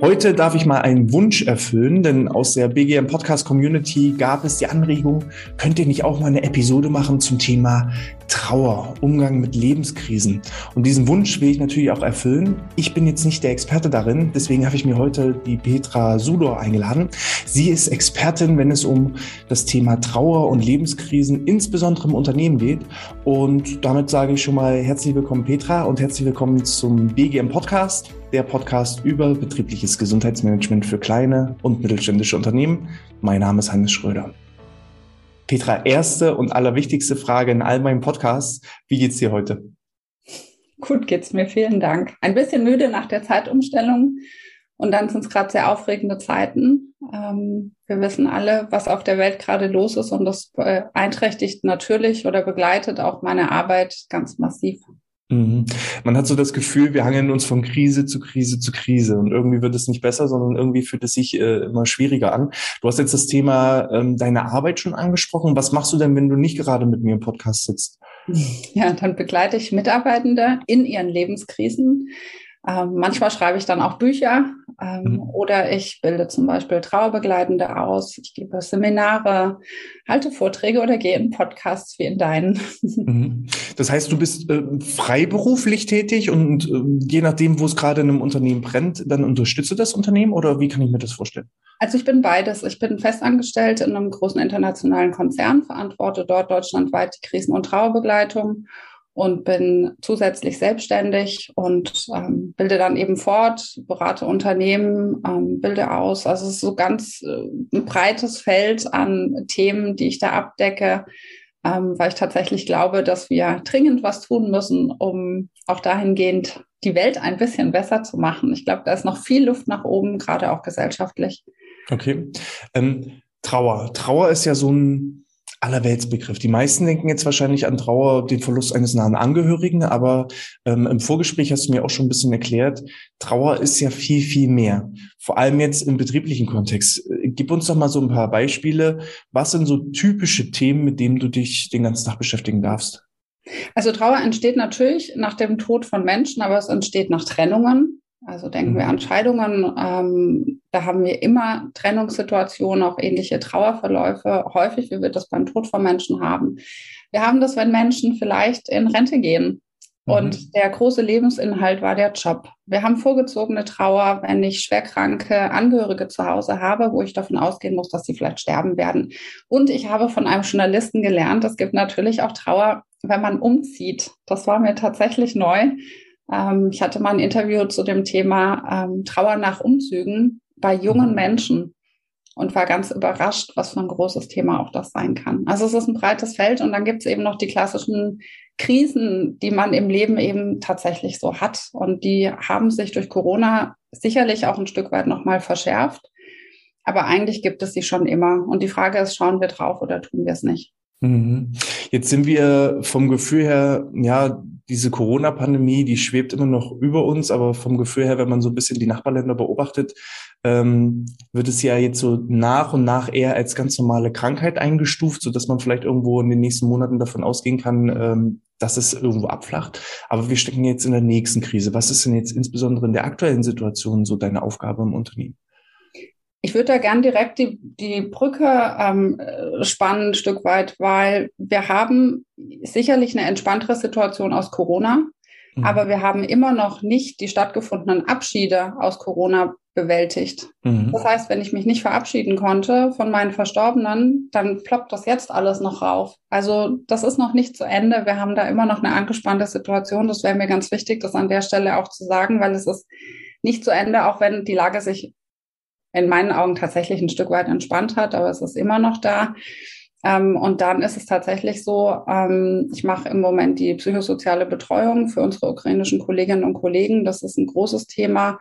Heute darf ich mal einen Wunsch erfüllen, denn aus der BGM Podcast Community gab es die Anregung, könnt ihr nicht auch mal eine Episode machen zum Thema Trauer, Umgang mit Lebenskrisen. Und diesen Wunsch will ich natürlich auch erfüllen. Ich bin jetzt nicht der Experte darin, deswegen habe ich mir heute die Petra Sudor eingeladen. Sie ist Expertin, wenn es um das Thema Trauer und Lebenskrisen, insbesondere im Unternehmen geht. Und damit sage ich schon mal herzlich willkommen, Petra, und herzlich willkommen zum BGM Podcast der Podcast über betriebliches Gesundheitsmanagement für kleine und mittelständische Unternehmen. Mein Name ist Hannes Schröder. Petra, erste und allerwichtigste Frage in all meinen Podcasts. Wie geht's dir heute? Gut geht's mir, vielen Dank. Ein bisschen müde nach der Zeitumstellung und dann sind es gerade sehr aufregende Zeiten. Ähm, wir wissen alle, was auf der Welt gerade los ist und das beeinträchtigt natürlich oder begleitet auch meine Arbeit ganz massiv. Mhm. Man hat so das Gefühl, wir hangeln uns von Krise zu Krise zu Krise und irgendwie wird es nicht besser, sondern irgendwie fühlt es sich äh, immer schwieriger an. Du hast jetzt das Thema ähm, deine Arbeit schon angesprochen. Was machst du denn, wenn du nicht gerade mit mir im Podcast sitzt? Ja, dann begleite ich Mitarbeitende in ihren Lebenskrisen. Ähm, manchmal schreibe ich dann auch Bücher ähm, mhm. oder ich bilde zum Beispiel Trauerbegleitende aus. Ich gebe Seminare, halte Vorträge oder gehe in Podcasts wie in deinen. Mhm. Das heißt, du bist äh, freiberuflich tätig und äh, je nachdem, wo es gerade in einem Unternehmen brennt, dann unterstütze das Unternehmen oder wie kann ich mir das vorstellen? Also ich bin beides. Ich bin festangestellt in einem großen internationalen Konzern, verantworte dort deutschlandweit die Krisen- und Trauerbegleitung und bin zusätzlich selbstständig und ähm, bilde dann eben fort, berate Unternehmen, ähm, bilde aus. Also es ist so ganz äh, ein breites Feld an Themen, die ich da abdecke, ähm, weil ich tatsächlich glaube, dass wir dringend was tun müssen, um auch dahingehend die Welt ein bisschen besser zu machen. Ich glaube, da ist noch viel Luft nach oben, gerade auch gesellschaftlich. Okay. Ähm, Trauer. Trauer ist ja so ein Allerweltsbegriff. Die meisten denken jetzt wahrscheinlich an Trauer, den Verlust eines nahen Angehörigen, aber ähm, im Vorgespräch hast du mir auch schon ein bisschen erklärt, Trauer ist ja viel, viel mehr. Vor allem jetzt im betrieblichen Kontext. Gib uns doch mal so ein paar Beispiele. Was sind so typische Themen, mit denen du dich den ganzen Tag beschäftigen darfst? Also Trauer entsteht natürlich nach dem Tod von Menschen, aber es entsteht nach Trennungen. Also denken mhm. wir an Scheidungen. Ähm, da haben wir immer Trennungssituationen, auch ähnliche Trauerverläufe, häufig, wie wir das beim Tod von Menschen haben. Wir haben das, wenn Menschen vielleicht in Rente gehen. Mhm. Und der große Lebensinhalt war der Job. Wir haben vorgezogene Trauer, wenn ich schwerkranke Angehörige zu Hause habe, wo ich davon ausgehen muss, dass sie vielleicht sterben werden. Und ich habe von einem Journalisten gelernt, es gibt natürlich auch Trauer, wenn man umzieht. Das war mir tatsächlich neu. Ähm, ich hatte mal ein Interview zu dem Thema ähm, Trauer nach Umzügen bei jungen mhm. Menschen und war ganz überrascht, was für ein großes Thema auch das sein kann. Also es ist ein breites Feld und dann gibt es eben noch die klassischen Krisen, die man im Leben eben tatsächlich so hat. Und die haben sich durch Corona sicherlich auch ein Stück weit nochmal verschärft. Aber eigentlich gibt es sie schon immer. Und die Frage ist, schauen wir drauf oder tun wir es nicht? Mhm. Jetzt sind wir vom Gefühl her, ja, diese Corona-Pandemie, die schwebt immer noch über uns, aber vom Gefühl her, wenn man so ein bisschen die Nachbarländer beobachtet, ähm, wird es ja jetzt so nach und nach eher als ganz normale Krankheit eingestuft, so dass man vielleicht irgendwo in den nächsten Monaten davon ausgehen kann, ähm, dass es irgendwo abflacht. Aber wir stecken jetzt in der nächsten Krise. Was ist denn jetzt insbesondere in der aktuellen Situation so deine Aufgabe im Unternehmen? Ich würde da gern direkt die, die Brücke ähm, spannen, ein Stück weit, weil wir haben sicherlich eine entspanntere Situation aus Corona, mhm. aber wir haben immer noch nicht die stattgefundenen Abschiede aus Corona bewältigt. Mhm. Das heißt, wenn ich mich nicht verabschieden konnte von meinen Verstorbenen, dann ploppt das jetzt alles noch rauf. Also das ist noch nicht zu Ende. Wir haben da immer noch eine angespannte Situation. Das wäre mir ganz wichtig, das an der Stelle auch zu sagen, weil es ist nicht zu Ende, auch wenn die Lage sich in meinen Augen tatsächlich ein Stück weit entspannt hat, aber es ist immer noch da. Ähm, und dann ist es tatsächlich so, ähm, ich mache im Moment die psychosoziale Betreuung für unsere ukrainischen Kolleginnen und Kollegen. Das ist ein großes Thema,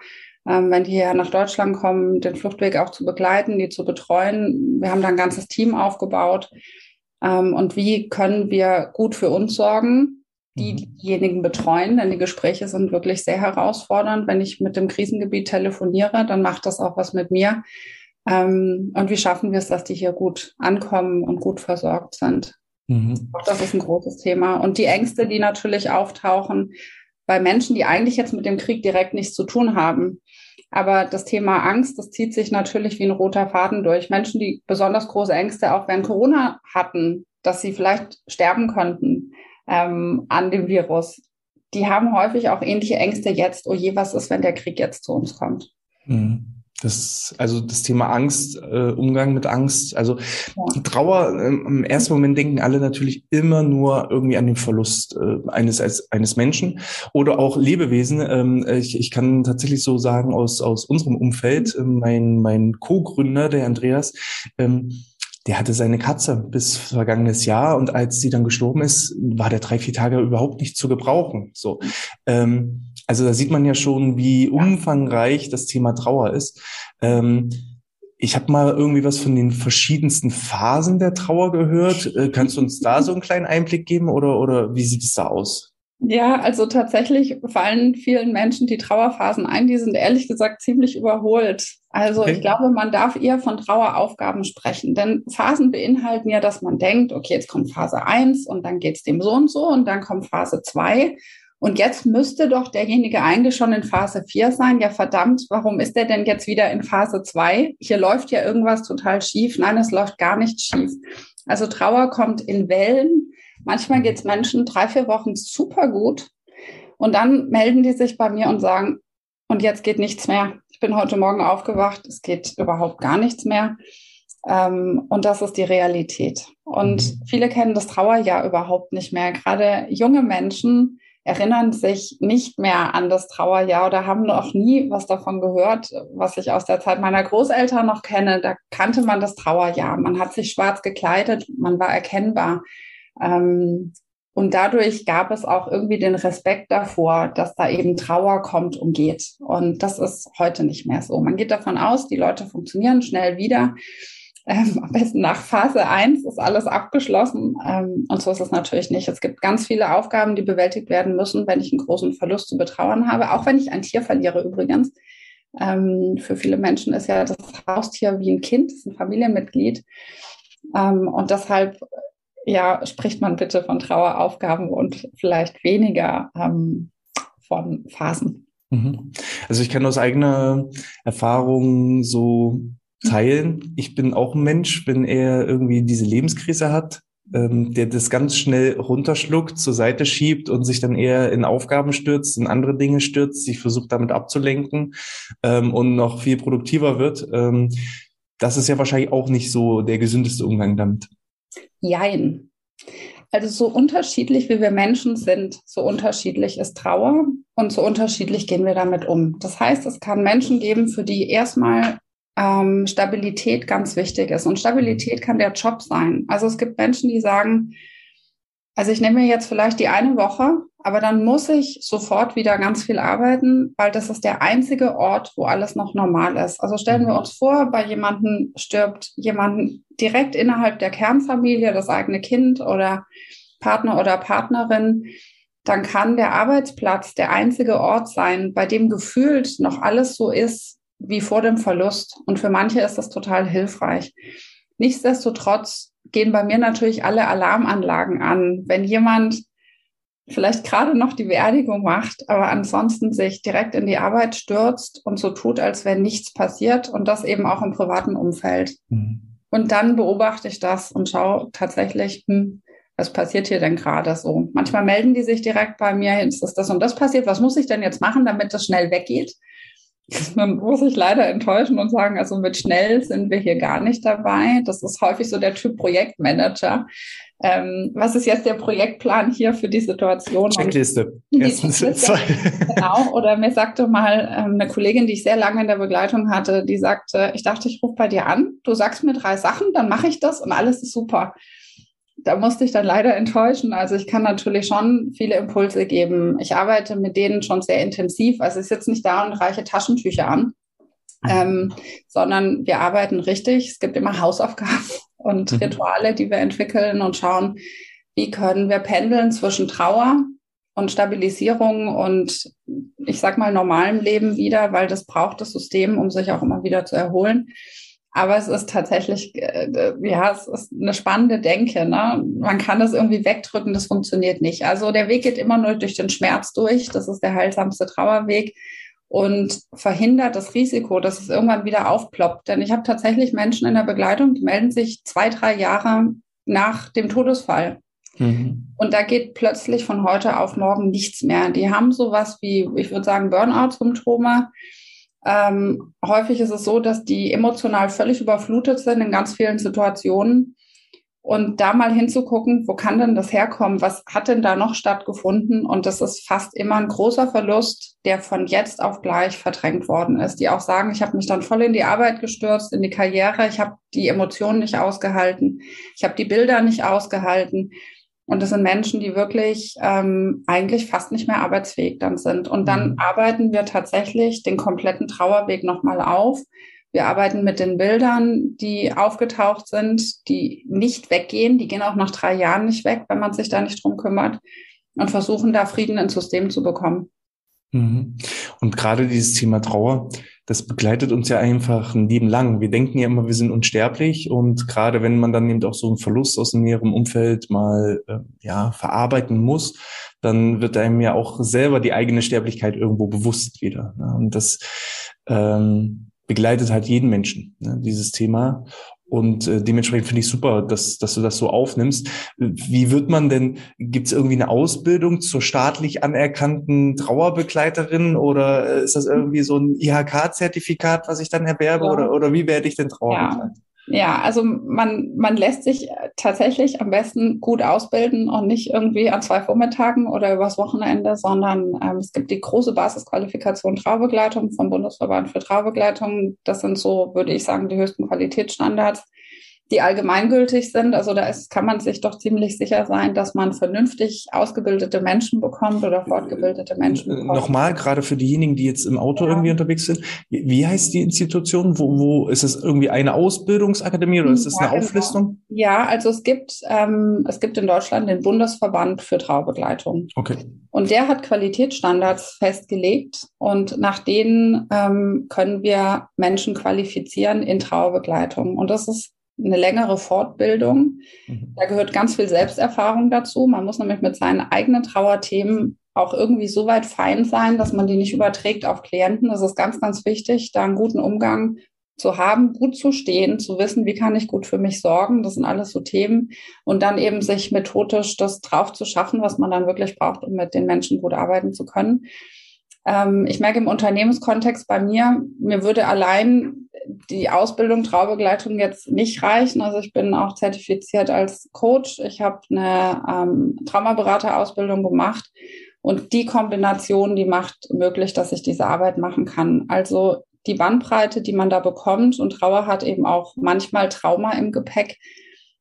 ähm, wenn die hier nach Deutschland kommen, den Fluchtweg auch zu begleiten, die zu betreuen. Wir haben da ein ganzes Team aufgebaut. Ähm, und wie können wir gut für uns sorgen? Die mhm. diejenigen betreuen, denn die Gespräche sind wirklich sehr herausfordernd. Wenn ich mit dem Krisengebiet telefoniere, dann macht das auch was mit mir. Ähm, und wie schaffen wir es, dass die hier gut ankommen und gut versorgt sind? Mhm. Auch das ist ein großes Thema. Und die Ängste, die natürlich auftauchen, bei Menschen, die eigentlich jetzt mit dem Krieg direkt nichts zu tun haben. Aber das Thema Angst, das zieht sich natürlich wie ein roter Faden durch. Menschen, die besonders große Ängste auch während Corona hatten, dass sie vielleicht sterben könnten ähm, an dem Virus, die haben häufig auch ähnliche Ängste jetzt. Oh je, was ist, wenn der Krieg jetzt zu uns kommt? Mhm. Das, also das Thema Angst, äh, Umgang mit Angst, also ja. Trauer, äh, im ersten Moment denken alle natürlich immer nur irgendwie an den Verlust äh, eines als, eines Menschen oder auch Lebewesen. Ähm, ich, ich kann tatsächlich so sagen aus, aus unserem Umfeld, mhm. mein, mein Co-Gründer, der Andreas, ähm, der hatte seine Katze bis vergangenes Jahr und als sie dann gestorben ist, war der drei, vier Tage überhaupt nicht zu gebrauchen. So. Ähm, also da sieht man ja schon, wie umfangreich das Thema Trauer ist. Ähm, ich habe mal irgendwie was von den verschiedensten Phasen der Trauer gehört. Äh, kannst du uns da so einen kleinen Einblick geben oder, oder wie sieht es da aus? Ja, also tatsächlich fallen vielen Menschen die Trauerphasen ein. Die sind ehrlich gesagt ziemlich überholt. Also okay. ich glaube, man darf eher von Traueraufgaben sprechen, denn Phasen beinhalten ja, dass man denkt, okay, jetzt kommt Phase eins und dann geht's dem so und so und dann kommt Phase zwei und jetzt müsste doch derjenige eigentlich schon in Phase vier sein. Ja, verdammt, warum ist der denn jetzt wieder in Phase zwei? Hier läuft ja irgendwas total schief. Nein, es läuft gar nicht schief. Also Trauer kommt in Wellen Manchmal geht es Menschen drei, vier Wochen super gut und dann melden die sich bei mir und sagen, und jetzt geht nichts mehr. Ich bin heute Morgen aufgewacht, es geht überhaupt gar nichts mehr. Ähm, und das ist die Realität. Und mhm. viele kennen das Trauerjahr überhaupt nicht mehr. Gerade junge Menschen erinnern sich nicht mehr an das Trauerjahr oder haben noch nie was davon gehört, was ich aus der Zeit meiner Großeltern noch kenne. Da kannte man das Trauerjahr. Man hat sich schwarz gekleidet, man war erkennbar. Ähm, und dadurch gab es auch irgendwie den Respekt davor, dass da eben Trauer kommt und geht. Und das ist heute nicht mehr so. Man geht davon aus, die Leute funktionieren schnell wieder. Ähm, am besten nach Phase eins ist alles abgeschlossen. Ähm, und so ist es natürlich nicht. Es gibt ganz viele Aufgaben, die bewältigt werden müssen, wenn ich einen großen Verlust zu betrauern habe. Auch wenn ich ein Tier verliere übrigens. Ähm, für viele Menschen ist ja das Haustier wie ein Kind, ist ein Familienmitglied. Ähm, und deshalb ja, spricht man bitte von Traueraufgaben und vielleicht weniger ähm, von Phasen. Mhm. Also ich kann aus eigener Erfahrung so teilen. Ich bin auch ein Mensch, wenn er irgendwie diese Lebenskrise hat, ähm, der das ganz schnell runterschluckt, zur Seite schiebt und sich dann eher in Aufgaben stürzt, in andere Dinge stürzt, sich versucht damit abzulenken ähm, und noch viel produktiver wird. Ähm, das ist ja wahrscheinlich auch nicht so der gesündeste Umgang damit. Jein. Also so unterschiedlich wie wir Menschen sind, so unterschiedlich ist Trauer und so unterschiedlich gehen wir damit um. Das heißt, es kann Menschen geben, für die erstmal ähm, Stabilität ganz wichtig ist. Und Stabilität kann der Job sein. Also es gibt Menschen, die sagen, also ich nehme mir jetzt vielleicht die eine Woche, aber dann muss ich sofort wieder ganz viel arbeiten, weil das ist der einzige Ort, wo alles noch normal ist. Also stellen wir mhm. uns vor, bei jemandem stirbt jemand direkt innerhalb der Kernfamilie, das eigene Kind oder Partner oder Partnerin, dann kann der Arbeitsplatz der einzige Ort sein, bei dem gefühlt noch alles so ist wie vor dem Verlust. Und für manche ist das total hilfreich. Nichtsdestotrotz gehen bei mir natürlich alle Alarmanlagen an. Wenn jemand vielleicht gerade noch die Beerdigung macht, aber ansonsten sich direkt in die Arbeit stürzt und so tut, als wäre nichts passiert und das eben auch im privaten Umfeld. Mhm. Und dann beobachte ich das und schaue tatsächlich, hm, was passiert hier denn gerade so? Manchmal melden die sich direkt bei mir, ist das, das und das passiert, was muss ich denn jetzt machen, damit das schnell weggeht? Dann muss ich leider enttäuschen und sagen, also mit schnell sind wir hier gar nicht dabei. Das ist häufig so der Typ Projektmanager. Ähm, was ist jetzt der Projektplan hier für die Situation? Checkliste. Erstens zwei. Genau. Oder mir sagte mal ähm, eine Kollegin, die ich sehr lange in der Begleitung hatte, die sagte, ich dachte, ich rufe bei dir an, du sagst mir drei Sachen, dann mache ich das und alles ist super da musste ich dann leider enttäuschen. Also ich kann natürlich schon viele Impulse geben. Ich arbeite mit denen schon sehr intensiv. Also ich sitze nicht da und reiche Taschentücher an, ähm, sondern wir arbeiten richtig. Es gibt immer Hausaufgaben und mhm. Rituale, die wir entwickeln und schauen, wie können wir pendeln zwischen Trauer und Stabilisierung und ich sag mal normalem Leben wieder, weil das braucht das System, um sich auch immer wieder zu erholen Aber es ist tatsächlich, äh, ja, es ist eine spannende Denke. Ne? Man kann das irgendwie wegdrücken, das funktioniert nicht. Also der Weg geht immer nur durch den Schmerz durch. Das ist der heilsamste Trauerweg und verhindert das Risiko, dass es irgendwann wieder aufploppt. Denn ich habe tatsächlich Menschen in der Begleitung, die melden sich zwei, drei Jahre nach dem Todesfall. Mhm. Und da geht plötzlich von heute auf morgen nichts mehr. Die haben sowas wie, ich würde sagen, Burnout-Symptome ähm, häufig ist es so, dass die emotional völlig überflutet sind in ganz vielen Situationen. Und da mal hinzugucken, wo kann denn das herkommen? Was hat denn da noch stattgefunden? Und das ist fast immer ein großer Verlust, der von jetzt auf gleich verdrängt worden ist. Die auch sagen, ich habe mich dann voll in die Arbeit gestürzt, in die Karriere, ich habe die Emotionen nicht ausgehalten, ich habe die Bilder nicht ausgehalten. Und das sind Menschen, die wirklich ähm, eigentlich fast nicht mehr arbeitsfähig dann sind. Und dann mhm. arbeiten wir tatsächlich den kompletten Trauerweg nochmal auf. Wir arbeiten mit den Bildern, die aufgetaucht sind, die nicht weggehen. Die gehen auch nach drei Jahren nicht weg, wenn man sich da nicht drum kümmert. Und versuchen da Frieden ins System zu bekommen. Mhm. Und gerade dieses Thema Trauer, das begleitet uns ja einfach ein Leben lang. Wir denken ja immer, wir sind unsterblich und gerade wenn man dann eben auch so einen Verlust aus dem näheren Umfeld mal äh, ja verarbeiten muss, dann wird einem ja auch selber die eigene Sterblichkeit irgendwo bewusst wieder. Ne? Und das ähm, begleitet halt jeden Menschen, ne, dieses Thema. Und äh, dementsprechend finde ich super, dass, dass du das so aufnimmst. Wie wird man denn, gibt es irgendwie eine Ausbildung zur staatlich anerkannten Trauerbegleiterin oder äh, ist das irgendwie so ein IHK-Zertifikat, was ich dann erwerbe? Ja. Oder, oder wie werde ich denn Trauerbegleiter? Ja. Ja, also man, man lässt sich tatsächlich am besten gut ausbilden und nicht irgendwie an zwei Vormittagen oder übers Wochenende, sondern ähm, es gibt die große Basisqualifikation Traubegleitung vom Bundesverband für Traubegleitung. Das sind so, würde ich sagen, die höchsten Qualitätsstandards die allgemeingültig sind. Also da ist, kann man sich doch ziemlich sicher sein, dass man vernünftig ausgebildete Menschen bekommt oder fortgebildete Menschen bekommt. Nochmal, gerade für diejenigen, die jetzt im Auto ja. irgendwie unterwegs sind. Wie heißt die Institution? Wo, wo ist es irgendwie eine Ausbildungsakademie oder ist es ja, eine genau. Auflistung? Ja, also es gibt, ähm, es gibt in Deutschland den Bundesverband für Traubegleitung. Okay. Und der hat Qualitätsstandards festgelegt und nach denen ähm, können wir Menschen qualifizieren in Traubegleitung. Und das ist eine längere Fortbildung. Mhm. Da gehört ganz viel Selbsterfahrung dazu. Man muss nämlich mit seinen eigenen Trauerthemen auch irgendwie so weit fein sein, dass man die nicht überträgt auf Klienten. Das ist ganz, ganz wichtig, da einen guten Umgang zu haben, gut zu stehen, zu wissen, wie kann ich gut für mich sorgen. Das sind alles so Themen. Und dann eben sich methodisch das drauf zu schaffen, was man dann wirklich braucht, um mit den Menschen gut arbeiten zu können. Ähm, ich merke im Unternehmenskontext bei mir, mir würde allein die Ausbildung Traubegleitung jetzt nicht reichen. Also ich bin auch zertifiziert als Coach. Ich habe eine ähm, Traumaberaterausbildung gemacht und die Kombination, die macht möglich, dass ich diese Arbeit machen kann. Also die Bandbreite, die man da bekommt und Trauer hat eben auch manchmal Trauma im Gepäck.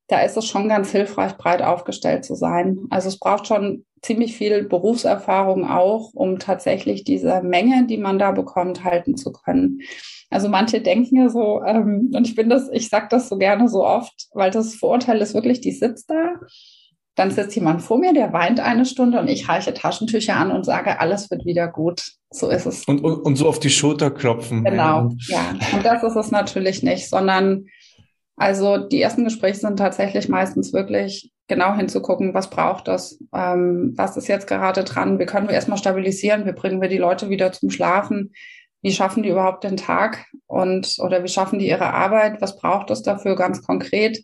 Da ist es schon ganz hilfreich, breit aufgestellt zu sein. Also es braucht schon ziemlich viel Berufserfahrung auch, um tatsächlich diese Menge, die man da bekommt, halten zu können. Also manche denken ja so, ähm, und ich bin das, ich sage das so gerne so oft, weil das Vorurteil ist wirklich, die sitzt da, dann sitzt jemand vor mir, der weint eine Stunde und ich reiche Taschentücher an und sage, alles wird wieder gut. So ist es. Und, und, und so auf die Schulter klopfen. Genau, ja. Und das ist es natürlich nicht, sondern also die ersten Gespräche sind tatsächlich meistens wirklich genau hinzugucken, was braucht das, ähm, was ist jetzt gerade dran, wie können wir erstmal stabilisieren, wie bringen wir die Leute wieder zum Schlafen, wie schaffen die überhaupt den Tag? Und oder wie schaffen die ihre Arbeit, was braucht es dafür ganz konkret.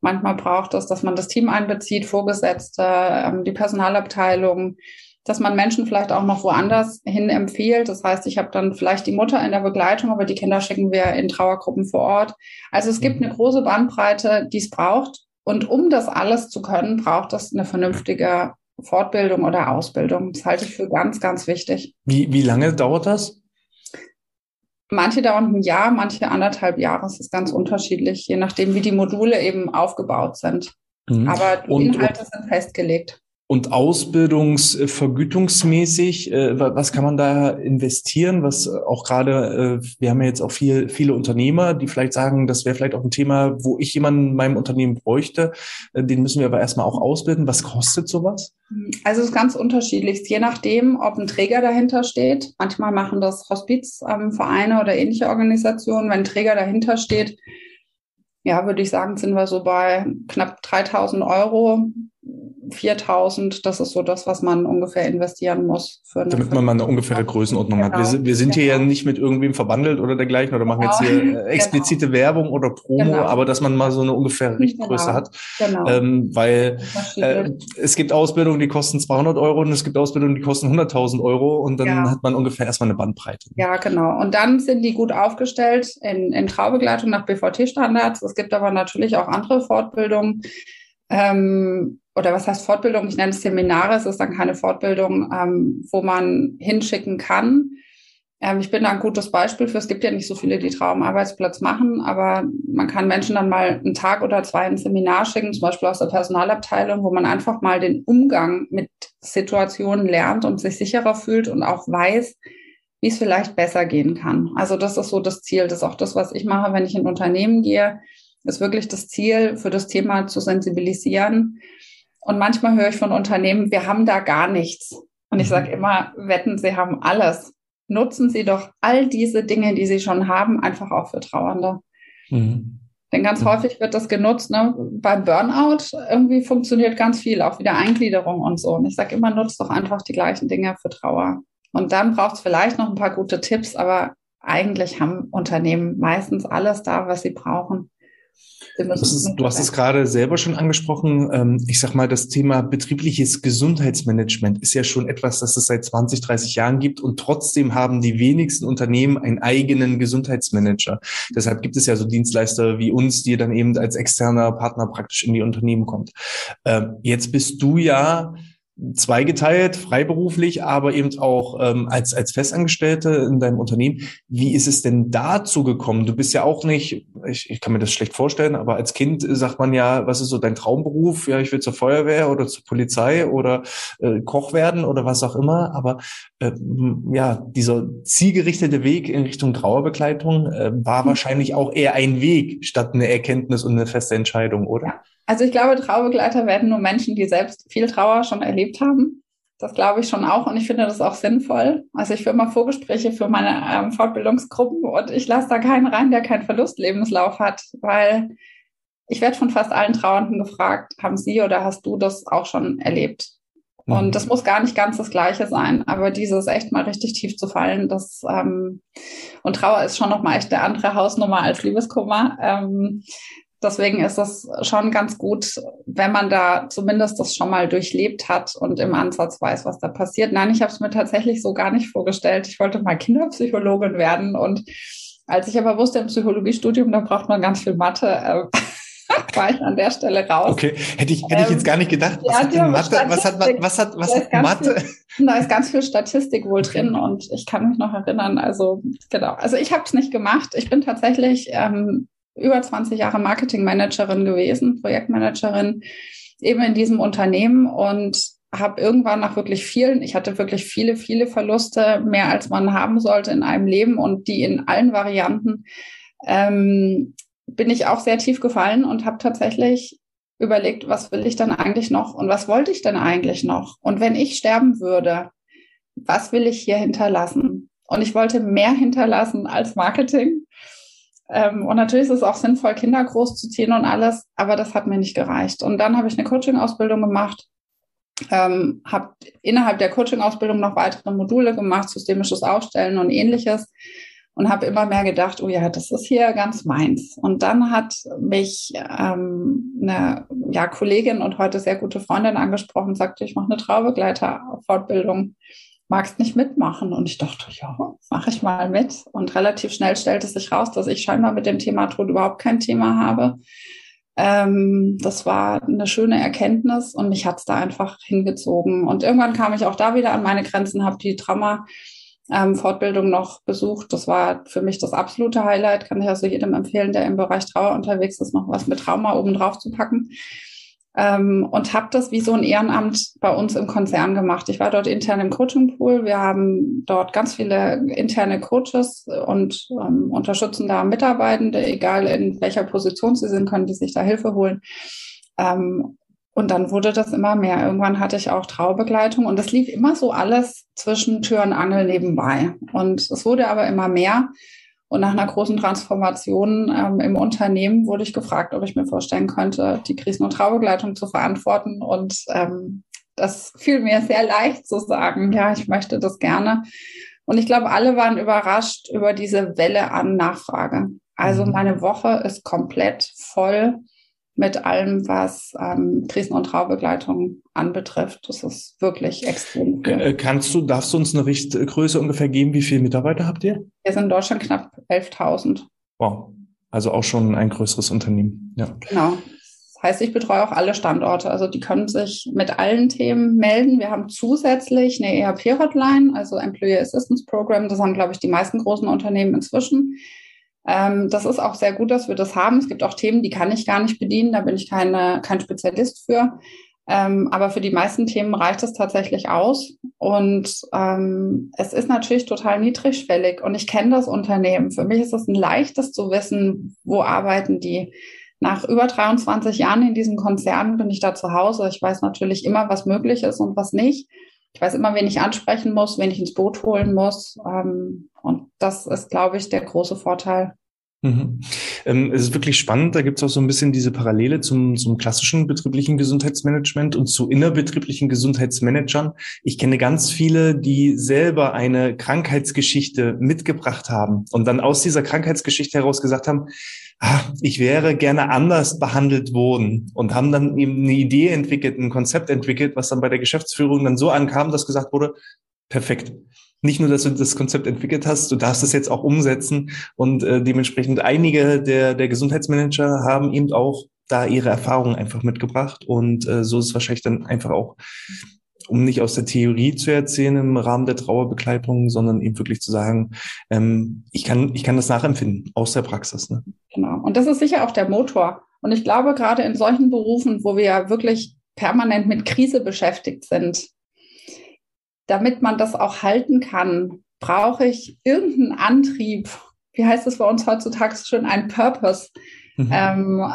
Manchmal braucht es, dass man das Team einbezieht, Vorgesetzte, ähm, die Personalabteilung, dass man Menschen vielleicht auch noch woanders hin empfiehlt. Das heißt, ich habe dann vielleicht die Mutter in der Begleitung, aber die Kinder schicken wir in Trauergruppen vor Ort. Also es gibt mhm. eine große Bandbreite, die es braucht. Und um das alles zu können, braucht es eine vernünftige Fortbildung oder Ausbildung. Das halte ich für ganz, ganz wichtig. Wie, wie lange dauert das? Manche dauern ein Jahr, manche anderthalb Jahre. Es ist ganz unterschiedlich, je nachdem, wie die Module eben aufgebaut sind. Mhm. Aber die und, Inhalte sind festgelegt. Und ausbildungsvergütungsmäßig, äh, was kann man da investieren? Was auch gerade, äh, wir haben ja jetzt auch viel, viele Unternehmer, die vielleicht sagen, das wäre vielleicht auch ein Thema, wo ich jemanden in meinem Unternehmen bräuchte. Äh, den müssen wir aber erstmal auch ausbilden. Was kostet sowas? Also es ist ganz unterschiedlich, je nachdem, ob ein Träger dahinter steht. Manchmal machen das Hospizvereine ähm, oder ähnliche Organisationen. Wenn ein Träger dahinter steht, ja, würde ich sagen, sind wir so bei knapp 3000 Euro 4000, das ist so das, was man ungefähr investieren muss. Damit man mal eine ungefähre Größenordnung genau. hat. Wir, genau. wir sind genau. hier ja genau. nicht mit irgendwem verbandelt oder dergleichen oder machen genau. jetzt hier äh, explizite genau. Werbung oder Promo, genau. aber dass man mal so eine ungefähre Richtgröße genau. hat. Genau. Ähm, weil äh, es gibt Ausbildungen, die kosten 200 Euro und es gibt Ausbildungen, die kosten 100.000 Euro und dann ja. hat man ungefähr erstmal eine Bandbreite. Ja, genau. Und dann sind die gut aufgestellt in, in Traubegleitung nach BVT-Standards. Es gibt aber natürlich auch andere Fortbildungen. Ähm, oder was heißt Fortbildung? Ich nenne es Seminare, es ist dann keine Fortbildung, ähm, wo man hinschicken kann. Ähm, ich bin da ein gutes Beispiel für. Es gibt ja nicht so viele, die Traumarbeitsplatz machen, aber man kann Menschen dann mal einen Tag oder zwei ein Seminar schicken, zum Beispiel aus der Personalabteilung, wo man einfach mal den Umgang mit Situationen lernt und sich sicherer fühlt und auch weiß, wie es vielleicht besser gehen kann. Also das ist so das Ziel. Das ist auch das, was ich mache, wenn ich in Unternehmen gehe, ist wirklich das Ziel, für das Thema zu sensibilisieren und manchmal höre ich von Unternehmen, wir haben da gar nichts. Und ich sage mhm. immer, wetten, Sie haben alles. Nutzen Sie doch all diese Dinge, die Sie schon haben, einfach auch für Trauernde. Mhm. Denn ganz mhm. häufig wird das genutzt. Ne? Beim Burnout irgendwie funktioniert ganz viel, auch wieder Eingliederung und so. Und ich sage immer, nutzt doch einfach die gleichen Dinge für Trauer. Und dann braucht es vielleicht noch ein paar gute Tipps, aber eigentlich haben Unternehmen meistens alles da, was sie brauchen. Ist, du hast es gerade selber schon angesprochen. Ähm, ich sag mal, das Thema betriebliches Gesundheitsmanagement ist ja schon etwas, das es seit 20, 30 Jahren gibt und trotzdem haben die wenigsten Unternehmen einen eigenen Gesundheitsmanager. Deshalb gibt es ja so Dienstleister wie uns, die dann eben als externer Partner praktisch in die Unternehmen kommt. Ähm, jetzt bist du ja zweigeteilt, freiberuflich, aber eben auch ähm, als, als Festangestellte in deinem Unternehmen. Wie ist es denn dazu gekommen? Du bist ja auch nicht, ich, ich kann mir das schlecht vorstellen, aber als Kind sagt man ja, was ist so dein Traumberuf? Ja, ich will zur Feuerwehr oder zur Polizei oder äh, Koch werden oder was auch immer. Aber äh, ja, dieser zielgerichtete Weg in Richtung Trauerbegleitung äh, war wahrscheinlich auch eher ein Weg statt eine Erkenntnis und eine feste Entscheidung, oder? Also ich glaube, Trauerbegleiter werden nur Menschen, die selbst viel Trauer schon erlebt haben. Das glaube ich schon auch und ich finde das auch sinnvoll. Also ich führe mal Vorgespräche für meine ähm, Fortbildungsgruppen und ich lasse da keinen rein, der keinen Verlustlebenslauf hat, weil ich werde von fast allen Trauernden gefragt, haben Sie oder hast du das auch schon erlebt? Mhm. Und das muss gar nicht ganz das Gleiche sein, aber dieses echt mal richtig tief zu fallen, das ähm, und Trauer ist schon noch mal echt eine andere Hausnummer als Liebeskummer. Ähm, Deswegen ist es schon ganz gut, wenn man da zumindest das schon mal durchlebt hat und im Ansatz weiß, was da passiert. Nein, ich habe es mir tatsächlich so gar nicht vorgestellt. Ich wollte mal Kinderpsychologin werden und als ich aber wusste im Psychologiestudium, da braucht man ganz viel Mathe, äh, war ich an der Stelle raus. Okay, hätte ich, hätte ich jetzt gar nicht gedacht. Was ja, hat denn Mathe? Was hat, was hat, was hat Mathe? Viel, da ist ganz viel Statistik wohl drin und ich kann mich noch erinnern. Also genau. Also ich habe es nicht gemacht. Ich bin tatsächlich ähm, über 20 Jahre Marketingmanagerin gewesen, Projektmanagerin, eben in diesem Unternehmen und habe irgendwann nach wirklich vielen, ich hatte wirklich viele, viele Verluste, mehr als man haben sollte in einem Leben und die in allen Varianten, ähm, bin ich auch sehr tief gefallen und habe tatsächlich überlegt, was will ich dann eigentlich noch und was wollte ich denn eigentlich noch? Und wenn ich sterben würde, was will ich hier hinterlassen? Und ich wollte mehr hinterlassen als Marketing. Ähm, und natürlich ist es auch sinnvoll, Kinder großzuziehen und alles, aber das hat mir nicht gereicht. Und dann habe ich eine Coaching-Ausbildung gemacht, ähm, habe innerhalb der Coaching-Ausbildung noch weitere Module gemacht, systemisches Aufstellen und ähnliches und habe immer mehr gedacht, oh ja, das ist hier ganz meins. Und dann hat mich ähm, eine ja, Kollegin und heute sehr gute Freundin angesprochen, sagte, ich mache eine Traubegleiter-Fortbildung magst nicht mitmachen. Und ich dachte, ja, mache ich mal mit. Und relativ schnell stellte sich raus, dass ich scheinbar mit dem Thema Tod überhaupt kein Thema habe. Ähm, das war eine schöne Erkenntnis und mich hat es da einfach hingezogen. Und irgendwann kam ich auch da wieder an meine Grenzen, habe die Trauma ähm, Fortbildung noch besucht. Das war für mich das absolute Highlight. Kann ich also jedem empfehlen, der im Bereich Trauer unterwegs ist, noch was mit Trauma oben drauf zu packen ähm, und habe das wie so ein Ehrenamt bei uns im Konzern gemacht. Ich war dort intern im Coaching-Pool. Wir haben dort ganz viele interne Coaches und ähm, unterstützen da Mitarbeitende, egal in welcher Position sie sind, können die sich da Hilfe holen. Ähm, und dann wurde das immer mehr. Irgendwann hatte ich auch Traubegleitung und das lief immer so alles zwischen Tür und Angel nebenbei. Und es wurde aber immer mehr. Und nach einer großen Transformation ähm, im Unternehmen wurde ich gefragt, ob ich mir vorstellen könnte, die Krisen- und Traubegleitung zu verantworten. Und ähm, das fiel mir sehr leicht zu sagen, ja, ich möchte das gerne. Und ich glaube, alle waren überrascht über diese Welle an Nachfrage. Also mhm. meine Woche ist komplett voll mit allem, was ähm, Krisen- und Traubegleitung anbetrifft. Das ist wirklich extrem viel. Äh, kannst du, darfst du uns eine Richtgröße ungefähr geben? Wie viele Mitarbeiter habt ihr? Wir sind in Deutschland knapp 11.000. Wow. Also auch schon ein größeres Unternehmen. Ja. Genau. Das heißt, ich betreue auch alle Standorte. Also die können sich mit allen Themen melden. Wir haben zusätzlich eine ERP-Hotline, also Employee Assistance Program. Das haben, glaube ich, die meisten großen Unternehmen inzwischen. Ähm, das ist auch sehr gut, dass wir das haben. Es gibt auch Themen, die kann ich gar nicht bedienen. Da bin ich keine, kein Spezialist für. Ähm, aber für die meisten Themen reicht es tatsächlich aus. Und ähm, es ist natürlich total niedrigschwellig. Und ich kenne das Unternehmen. Für mich ist es ein leichtes zu wissen, wo arbeiten die. Nach über 23 Jahren in diesem Konzern bin ich da zu Hause. Ich weiß natürlich immer, was möglich ist und was nicht. Ich weiß immer, wen ich ansprechen muss, wen ich ins Boot holen muss. Ähm, und das ist, glaube ich, der große Vorteil. Mhm. Ähm, es ist wirklich spannend. Da gibt es auch so ein bisschen diese Parallele zum, zum klassischen betrieblichen Gesundheitsmanagement und zu innerbetrieblichen Gesundheitsmanagern. Ich kenne ganz viele, die selber eine Krankheitsgeschichte mitgebracht haben und dann aus dieser Krankheitsgeschichte heraus gesagt haben, ah, ich wäre gerne anders behandelt worden und haben dann eben eine Idee entwickelt, ein Konzept entwickelt, was dann bei der Geschäftsführung dann so ankam, dass gesagt wurde, perfekt nicht nur, dass du das Konzept entwickelt hast, du darfst es jetzt auch umsetzen und äh, dementsprechend einige der, der Gesundheitsmanager haben eben auch da ihre Erfahrungen einfach mitgebracht und äh, so ist es wahrscheinlich dann einfach auch, um nicht aus der Theorie zu erzählen im Rahmen der Trauerbegleitung, sondern eben wirklich zu sagen, ähm, ich kann ich kann das nachempfinden aus der Praxis. Ne? Genau und das ist sicher auch der Motor und ich glaube gerade in solchen Berufen, wo wir ja wirklich permanent mit Krise beschäftigt sind, damit man das auch halten kann, brauche ich irgendeinen Antrieb. Wie heißt es bei uns heutzutage schon? Ein Purpose, mhm. ähm,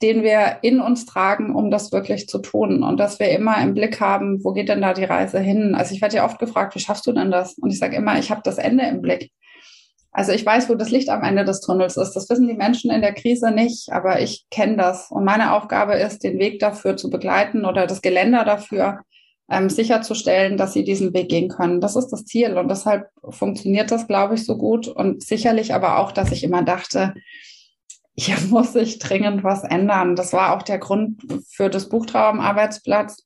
den wir in uns tragen, um das wirklich zu tun. Und dass wir immer im Blick haben, wo geht denn da die Reise hin? Also ich werde ja oft gefragt, wie schaffst du denn das? Und ich sage immer, ich habe das Ende im Blick. Also ich weiß, wo das Licht am Ende des Tunnels ist. Das wissen die Menschen in der Krise nicht, aber ich kenne das. Und meine Aufgabe ist, den Weg dafür zu begleiten oder das Geländer dafür ähm, sicherzustellen, dass sie diesen Weg gehen können. Das ist das Ziel und deshalb funktioniert das, glaube ich, so gut und sicherlich aber auch, dass ich immer dachte, hier muss sich dringend was ändern. Das war auch der Grund für das Buch Trauer am Arbeitsplatz.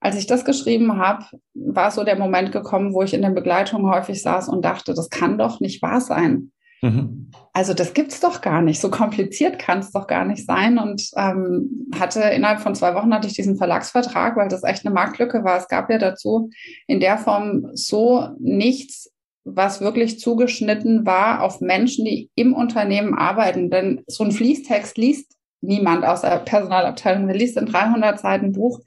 Als ich das geschrieben habe, war so der Moment gekommen, wo ich in den Begleitungen häufig saß und dachte, das kann doch nicht wahr sein. Mhm. Also das gibt's doch gar nicht. So kompliziert kann es doch gar nicht sein. Und ähm, hatte innerhalb von zwei Wochen hatte ich diesen Verlagsvertrag, weil das echt eine Marktlücke war. Es gab ja dazu in der Form so nichts, was wirklich zugeschnitten war auf Menschen, die im Unternehmen arbeiten. Denn so ein Fließtext liest niemand aus der Personalabteilung. Der liest in 300 Seiten Buch.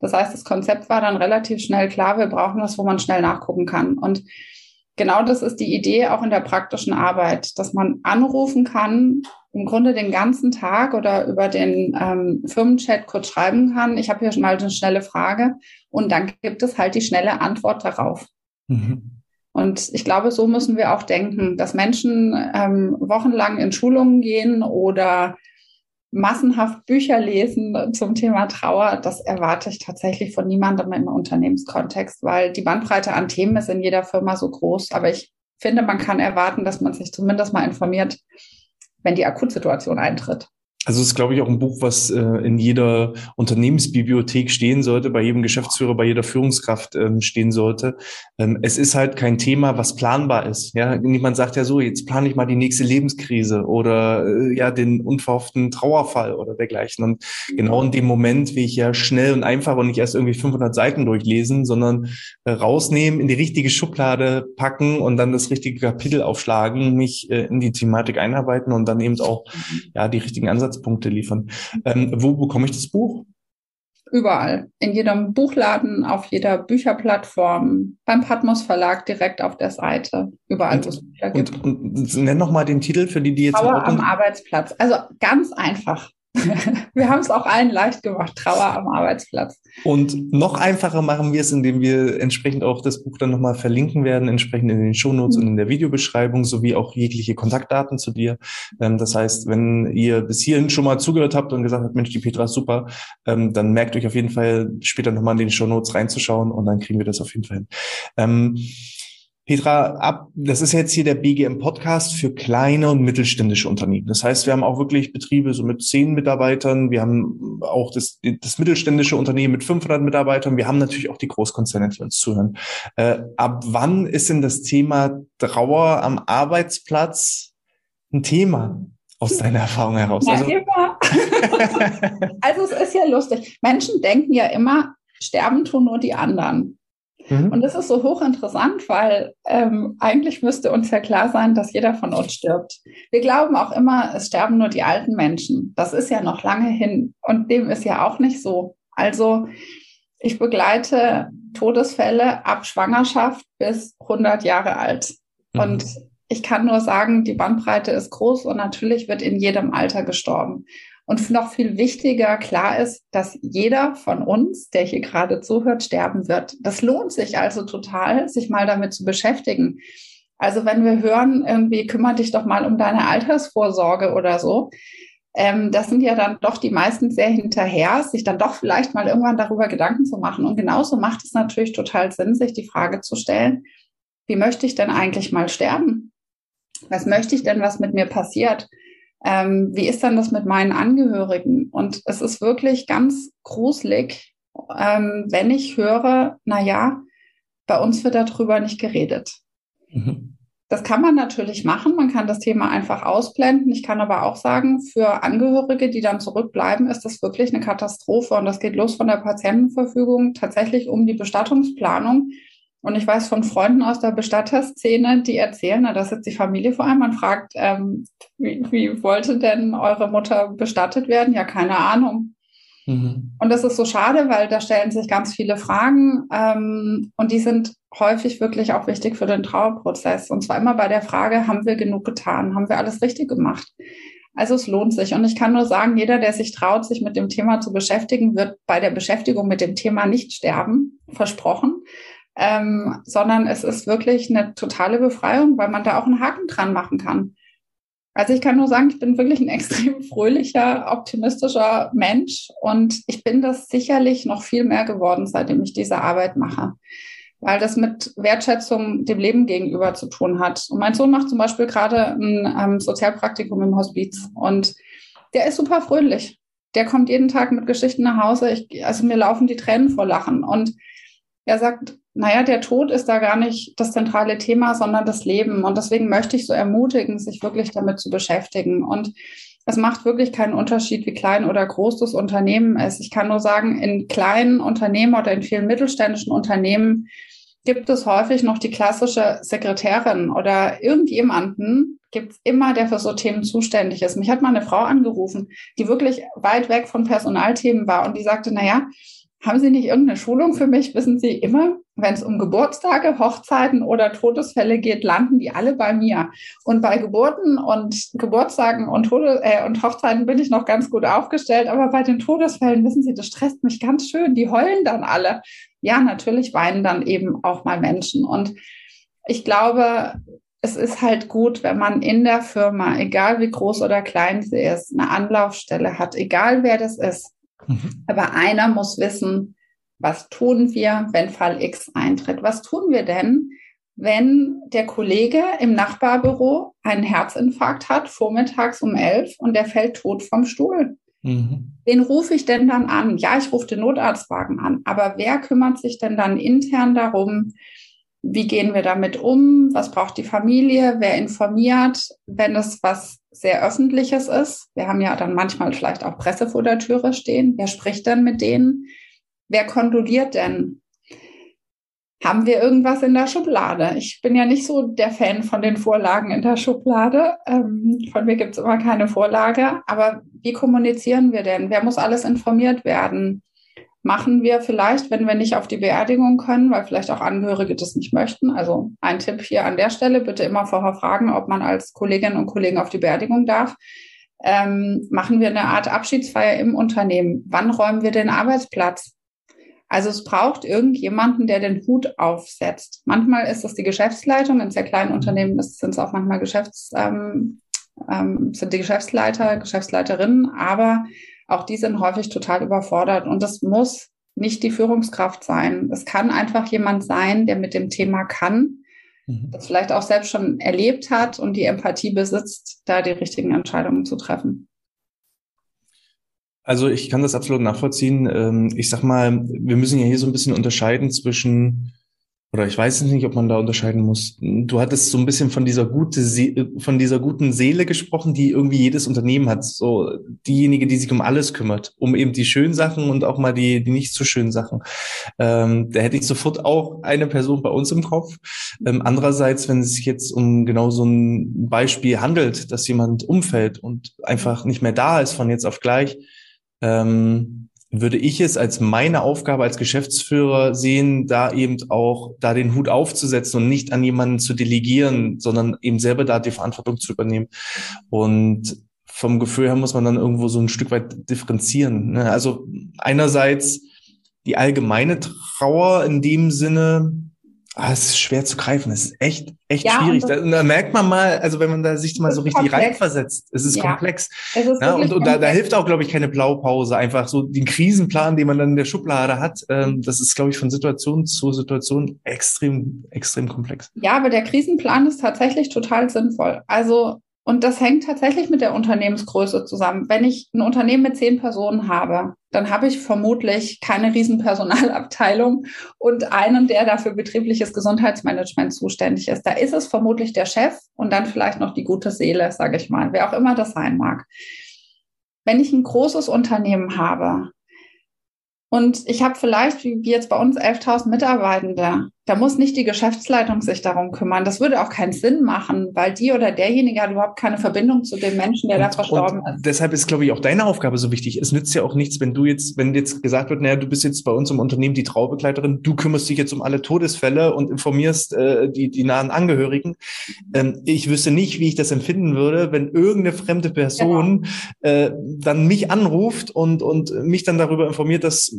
Das heißt, das Konzept war dann relativ schnell klar. Wir brauchen was, wo man schnell nachgucken kann. Und genau das ist die Idee auch in der praktischen Arbeit, dass man anrufen kann, im Grunde den ganzen Tag oder über den ähm, Firmenchat kurz schreiben kann. Ich habe hier schon mal eine schnelle Frage und dann gibt es halt die schnelle Antwort darauf. Mhm. Und ich glaube, so müssen wir auch denken, dass Menschen ähm, wochenlang in Schulungen gehen oder massenhaft Bücher lesen zum Thema Trauer, das erwarte ich tatsächlich von niemandem im Unternehmenskontext, weil die Bandbreite an Themen ist in jeder Firma so groß. Aber ich finde, man kann erwarten, dass man sich zumindest mal informiert, wenn die Akutsituation eintritt. Also es ist, glaube ich, auch ein Buch, was äh, in jeder Unternehmensbibliothek stehen sollte, bei jedem Geschäftsführer, bei jeder Führungskraft ähm, stehen sollte. Ähm, es ist halt kein Thema, was planbar ist. Ja, niemand sagt ja so, jetzt plane ich mal die nächste Lebenskrise oder äh, ja den unverhofften Trauerfall oder dergleichen. Und genau in dem Moment will ich ja schnell und einfach und nicht erst irgendwie 500 Seiten durchlesen, sondern äh, rausnehmen, in die richtige Schublade packen und dann das richtige Kapitel aufschlagen, mich äh, in die Thematik einarbeiten und dann eben auch ja die richtigen Ansätze Ansatzpunkte liefern. Ähm, wo bekomme ich das Buch? Überall. In jedem Buchladen, auf jeder Bücherplattform, beim Patmos Verlag direkt auf der Seite, überall, wo es Bücher gibt. Und, und nenn noch mal den Titel für die, die jetzt Trauer am Arbeitsplatz. Also ganz einfach. wir haben es auch allen leicht gemacht, Trauer am Arbeitsplatz. Und noch einfacher machen wir es, indem wir entsprechend auch das Buch dann nochmal verlinken werden, entsprechend in den Shownotes mhm. und in der Videobeschreibung, sowie auch jegliche Kontaktdaten zu dir. Ähm, das heißt, wenn ihr bis hierhin schon mal zugehört habt und gesagt habt, Mensch, die Petra ist super, ähm, dann merkt euch auf jeden Fall später nochmal in den Shownotes reinzuschauen und dann kriegen wir das auf jeden Fall hin. Petra, ab, das ist jetzt hier der BGM Podcast für kleine und mittelständische Unternehmen. Das heißt, wir haben auch wirklich Betriebe so mit zehn Mitarbeitern. Wir haben auch das, das mittelständische Unternehmen mit 500 Mitarbeitern. Wir haben natürlich auch die Großkonzerne, die uns zuhören. Äh, ab wann ist denn das Thema Trauer am Arbeitsplatz ein Thema? Aus deiner Erfahrung heraus. Also, also es ist ja lustig. Menschen denken ja immer, sterben tun nur die anderen. Mhm. Und das ist so hochinteressant, weil ähm, eigentlich müsste uns ja klar sein, dass jeder von uns stirbt. Wir glauben auch immer, es sterben nur die alten Menschen. Das ist ja noch lange hin und dem ist ja auch nicht so. Also ich begleite Todesfälle ab Schwangerschaft bis 100 Jahre alt. Mhm. Und ich kann nur sagen, die Bandbreite ist groß und natürlich wird in jedem Alter gestorben. Und noch viel wichtiger, klar ist, dass jeder von uns, der hier gerade zuhört, sterben wird. Das lohnt sich also total, sich mal damit zu beschäftigen. Also wenn wir hören, irgendwie kümmere dich doch mal um deine Altersvorsorge oder so, ähm, das sind ja dann doch die meisten sehr hinterher, sich dann doch vielleicht mal irgendwann darüber Gedanken zu machen. Und genauso macht es natürlich total Sinn, sich die Frage zu stellen, wie möchte ich denn eigentlich mal sterben? Was möchte ich denn, was mit mir passiert? Ähm, wie ist dann das mit meinen Angehörigen? Und es ist wirklich ganz gruselig, ähm, wenn ich höre, na ja, bei uns wird darüber nicht geredet. Mhm. Das kann man natürlich machen. Man kann das Thema einfach ausblenden. Ich kann aber auch sagen, für Angehörige, die dann zurückbleiben, ist das wirklich eine Katastrophe. Und das geht los von der Patientenverfügung tatsächlich um die Bestattungsplanung. Und ich weiß von Freunden aus der Bestatterszene, die erzählen, na, da sitzt die Familie vor allem, man fragt, ähm, wie, wie wollte denn eure Mutter bestattet werden? Ja, keine Ahnung. Mhm. Und das ist so schade, weil da stellen sich ganz viele Fragen ähm, und die sind häufig wirklich auch wichtig für den Trauerprozess. Und zwar immer bei der Frage, haben wir genug getan? Haben wir alles richtig gemacht? Also es lohnt sich. Und ich kann nur sagen, jeder, der sich traut, sich mit dem Thema zu beschäftigen, wird bei der Beschäftigung mit dem Thema nicht sterben, versprochen ähm, sondern es ist wirklich eine totale Befreiung, weil man da auch einen Haken dran machen kann. Also ich kann nur sagen, ich bin wirklich ein extrem fröhlicher, optimistischer Mensch und ich bin das sicherlich noch viel mehr geworden, seitdem ich diese Arbeit mache, weil das mit Wertschätzung dem Leben gegenüber zu tun hat. Und mein Sohn macht zum Beispiel gerade ein ähm, Sozialpraktikum im Hospiz und der ist super fröhlich. Der kommt jeden Tag mit Geschichten nach Hause. Ich, also mir laufen die Tränen vor Lachen und er sagt, naja, der Tod ist da gar nicht das zentrale Thema, sondern das Leben. Und deswegen möchte ich so ermutigen, sich wirklich damit zu beschäftigen. Und es macht wirklich keinen Unterschied, wie klein oder groß das Unternehmen ist. Ich kann nur sagen, in kleinen Unternehmen oder in vielen mittelständischen Unternehmen gibt es häufig noch die klassische Sekretärin oder irgendjemanden, gibt es immer, der für so Themen zuständig ist. Mich hat mal eine Frau angerufen, die wirklich weit weg von Personalthemen war und die sagte, naja, haben Sie nicht irgendeine Schulung für mich? Wissen Sie immer, wenn es um Geburtstage, Hochzeiten oder Todesfälle geht, landen die alle bei mir. Und bei Geburten und Geburtstagen und, Tode, äh, und Hochzeiten bin ich noch ganz gut aufgestellt. Aber bei den Todesfällen, wissen Sie, das stresst mich ganz schön. Die heulen dann alle. Ja, natürlich weinen dann eben auch mal Menschen. Und ich glaube, es ist halt gut, wenn man in der Firma, egal wie groß oder klein sie ist, eine Anlaufstelle hat, egal wer das ist, Mhm. Aber einer muss wissen, was tun wir, wenn Fall X eintritt? Was tun wir denn, wenn der Kollege im Nachbarbüro einen Herzinfarkt hat, vormittags um elf und der fällt tot vom Stuhl? Mhm. Wen rufe ich denn dann an? Ja, ich rufe den Notarztwagen an. Aber wer kümmert sich denn dann intern darum, wie gehen wir damit um? Was braucht die Familie? Wer informiert, wenn es was sehr Öffentliches ist? Wir haben ja dann manchmal vielleicht auch Presse vor der Türe stehen. Wer spricht denn mit denen? Wer kondoliert denn? Haben wir irgendwas in der Schublade? Ich bin ja nicht so der Fan von den Vorlagen in der Schublade. Ähm, von mir gibt es immer keine Vorlage. Aber wie kommunizieren wir denn? Wer muss alles informiert werden? machen wir vielleicht, wenn wir nicht auf die Beerdigung können, weil vielleicht auch Angehörige das nicht möchten. Also ein Tipp hier an der Stelle, bitte immer vorher fragen, ob man als Kolleginnen und Kollegen auf die Beerdigung darf. Ähm, machen wir eine Art Abschiedsfeier im Unternehmen? Wann räumen wir den Arbeitsplatz? Also es braucht irgendjemanden, der den Hut aufsetzt. Manchmal ist es die Geschäftsleitung, in sehr kleinen Unternehmen sind es auch manchmal Geschäfts, ähm, ähm, sind die Geschäftsleiter, Geschäftsleiterinnen, aber auch die sind häufig total überfordert und das muss nicht die Führungskraft sein. Es kann einfach jemand sein, der mit dem Thema kann, mhm. das vielleicht auch selbst schon erlebt hat und die Empathie besitzt, da die richtigen Entscheidungen zu treffen. Also ich kann das absolut nachvollziehen. Ähm, ich sag mal, wir müssen ja hier so ein bisschen unterscheiden zwischen oder ich weiß nicht, ob man da unterscheiden muss. Du hattest so ein bisschen von dieser gute von dieser guten Seele gesprochen, die irgendwie jedes Unternehmen hat. So diejenige, die sich um alles kümmert, um eben die schönen Sachen und auch mal die, die nicht so schönen Sachen. Ähm, da hätte ich sofort auch eine Person bei uns im Kopf. Ähm, andererseits, wenn es sich jetzt um genau so ein Beispiel handelt, dass jemand umfällt und einfach nicht mehr da ist von jetzt auf gleich, ähm, würde ich es als meine Aufgabe als Geschäftsführer sehen, da eben auch da den Hut aufzusetzen und nicht an jemanden zu delegieren, sondern eben selber da die Verantwortung zu übernehmen. Und vom Gefühl her muss man dann irgendwo so ein Stück weit differenzieren. Ne? Also einerseits die allgemeine Trauer in dem Sinne, Ah, es ist schwer zu greifen. Es ist echt, echt ja, schwierig. Da, da, merkt man mal, also wenn man da sich mal so richtig komplex. reinversetzt, es ist ja. komplex. Es ist ja, und, und da, da, hilft auch, glaube ich, keine Blaupause. Einfach so den Krisenplan, den man dann in der Schublade hat, ähm, das ist, glaube ich, von Situation zu Situation extrem, extrem komplex. Ja, aber der Krisenplan ist tatsächlich total sinnvoll. Also und das hängt tatsächlich mit der Unternehmensgröße zusammen. Wenn ich ein Unternehmen mit zehn Personen habe, dann habe ich vermutlich keine Riesenpersonalabteilung und einen, der dafür betriebliches Gesundheitsmanagement zuständig ist. Da ist es vermutlich der Chef und dann vielleicht noch die gute Seele, sage ich mal, wer auch immer das sein mag. Wenn ich ein großes Unternehmen habe, und ich habe vielleicht, wie jetzt bei uns, 11.000 Mitarbeitende. Da muss nicht die Geschäftsleitung sich darum kümmern. Das würde auch keinen Sinn machen, weil die oder derjenige hat überhaupt keine Verbindung zu dem Menschen, der und, da verstorben ist. Deshalb ist, glaube ich, auch deine Aufgabe so wichtig. Es nützt ja auch nichts, wenn du jetzt, wenn jetzt gesagt wird, naja, du bist jetzt bei uns im Unternehmen die Traubegleiterin, du kümmerst dich jetzt um alle Todesfälle und informierst äh, die, die nahen Angehörigen. Ähm, ich wüsste nicht, wie ich das empfinden würde, wenn irgendeine fremde Person genau. äh, dann mich anruft und, und mich dann darüber informiert, dass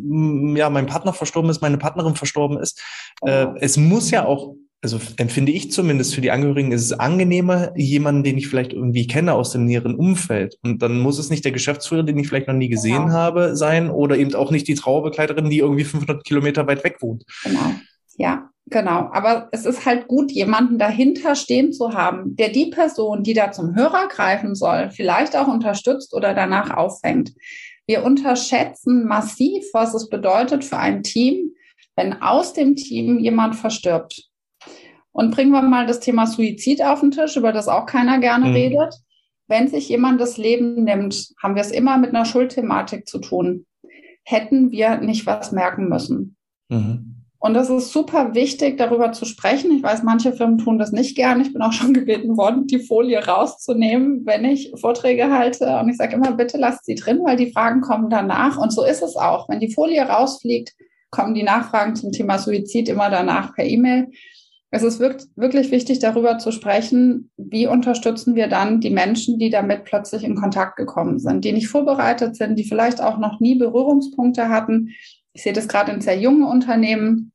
ja, mein Partner verstorben ist, meine Partnerin verstorben ist. Äh, es muss ja auch, also empfinde ich zumindest für die Angehörigen, ist es angenehmer, jemanden, den ich vielleicht irgendwie kenne aus dem näheren Umfeld. Und dann muss es nicht der Geschäftsführer, den ich vielleicht noch nie gesehen genau. habe, sein oder eben auch nicht die Trauerbegleiterin, die irgendwie 500 Kilometer weit weg wohnt. Genau. Ja, Genau, aber es ist halt gut, jemanden dahinter stehen zu haben, der die Person, die da zum Hörer greifen soll, vielleicht auch unterstützt oder danach auffängt. Wir unterschätzen massiv, was es bedeutet für ein Team, wenn aus dem Team jemand verstirbt. Und bringen wir mal das Thema Suizid auf den Tisch, über das auch keiner gerne mhm. redet. Wenn sich jemand das Leben nimmt, haben wir es immer mit einer Schuldthematik zu tun. Hätten wir nicht was merken müssen. Mhm. Und es ist super wichtig, darüber zu sprechen. Ich weiß, manche Firmen tun das nicht gern. Ich bin auch schon gebeten worden, die Folie rauszunehmen, wenn ich Vorträge halte. Und ich sage immer, bitte lasst sie drin, weil die Fragen kommen danach. Und so ist es auch. Wenn die Folie rausfliegt, kommen die Nachfragen zum Thema Suizid immer danach per E-Mail. Es ist wirklich wichtig, darüber zu sprechen, wie unterstützen wir dann die Menschen, die damit plötzlich in Kontakt gekommen sind, die nicht vorbereitet sind, die vielleicht auch noch nie Berührungspunkte hatten. Ich sehe das gerade in sehr jungen Unternehmen,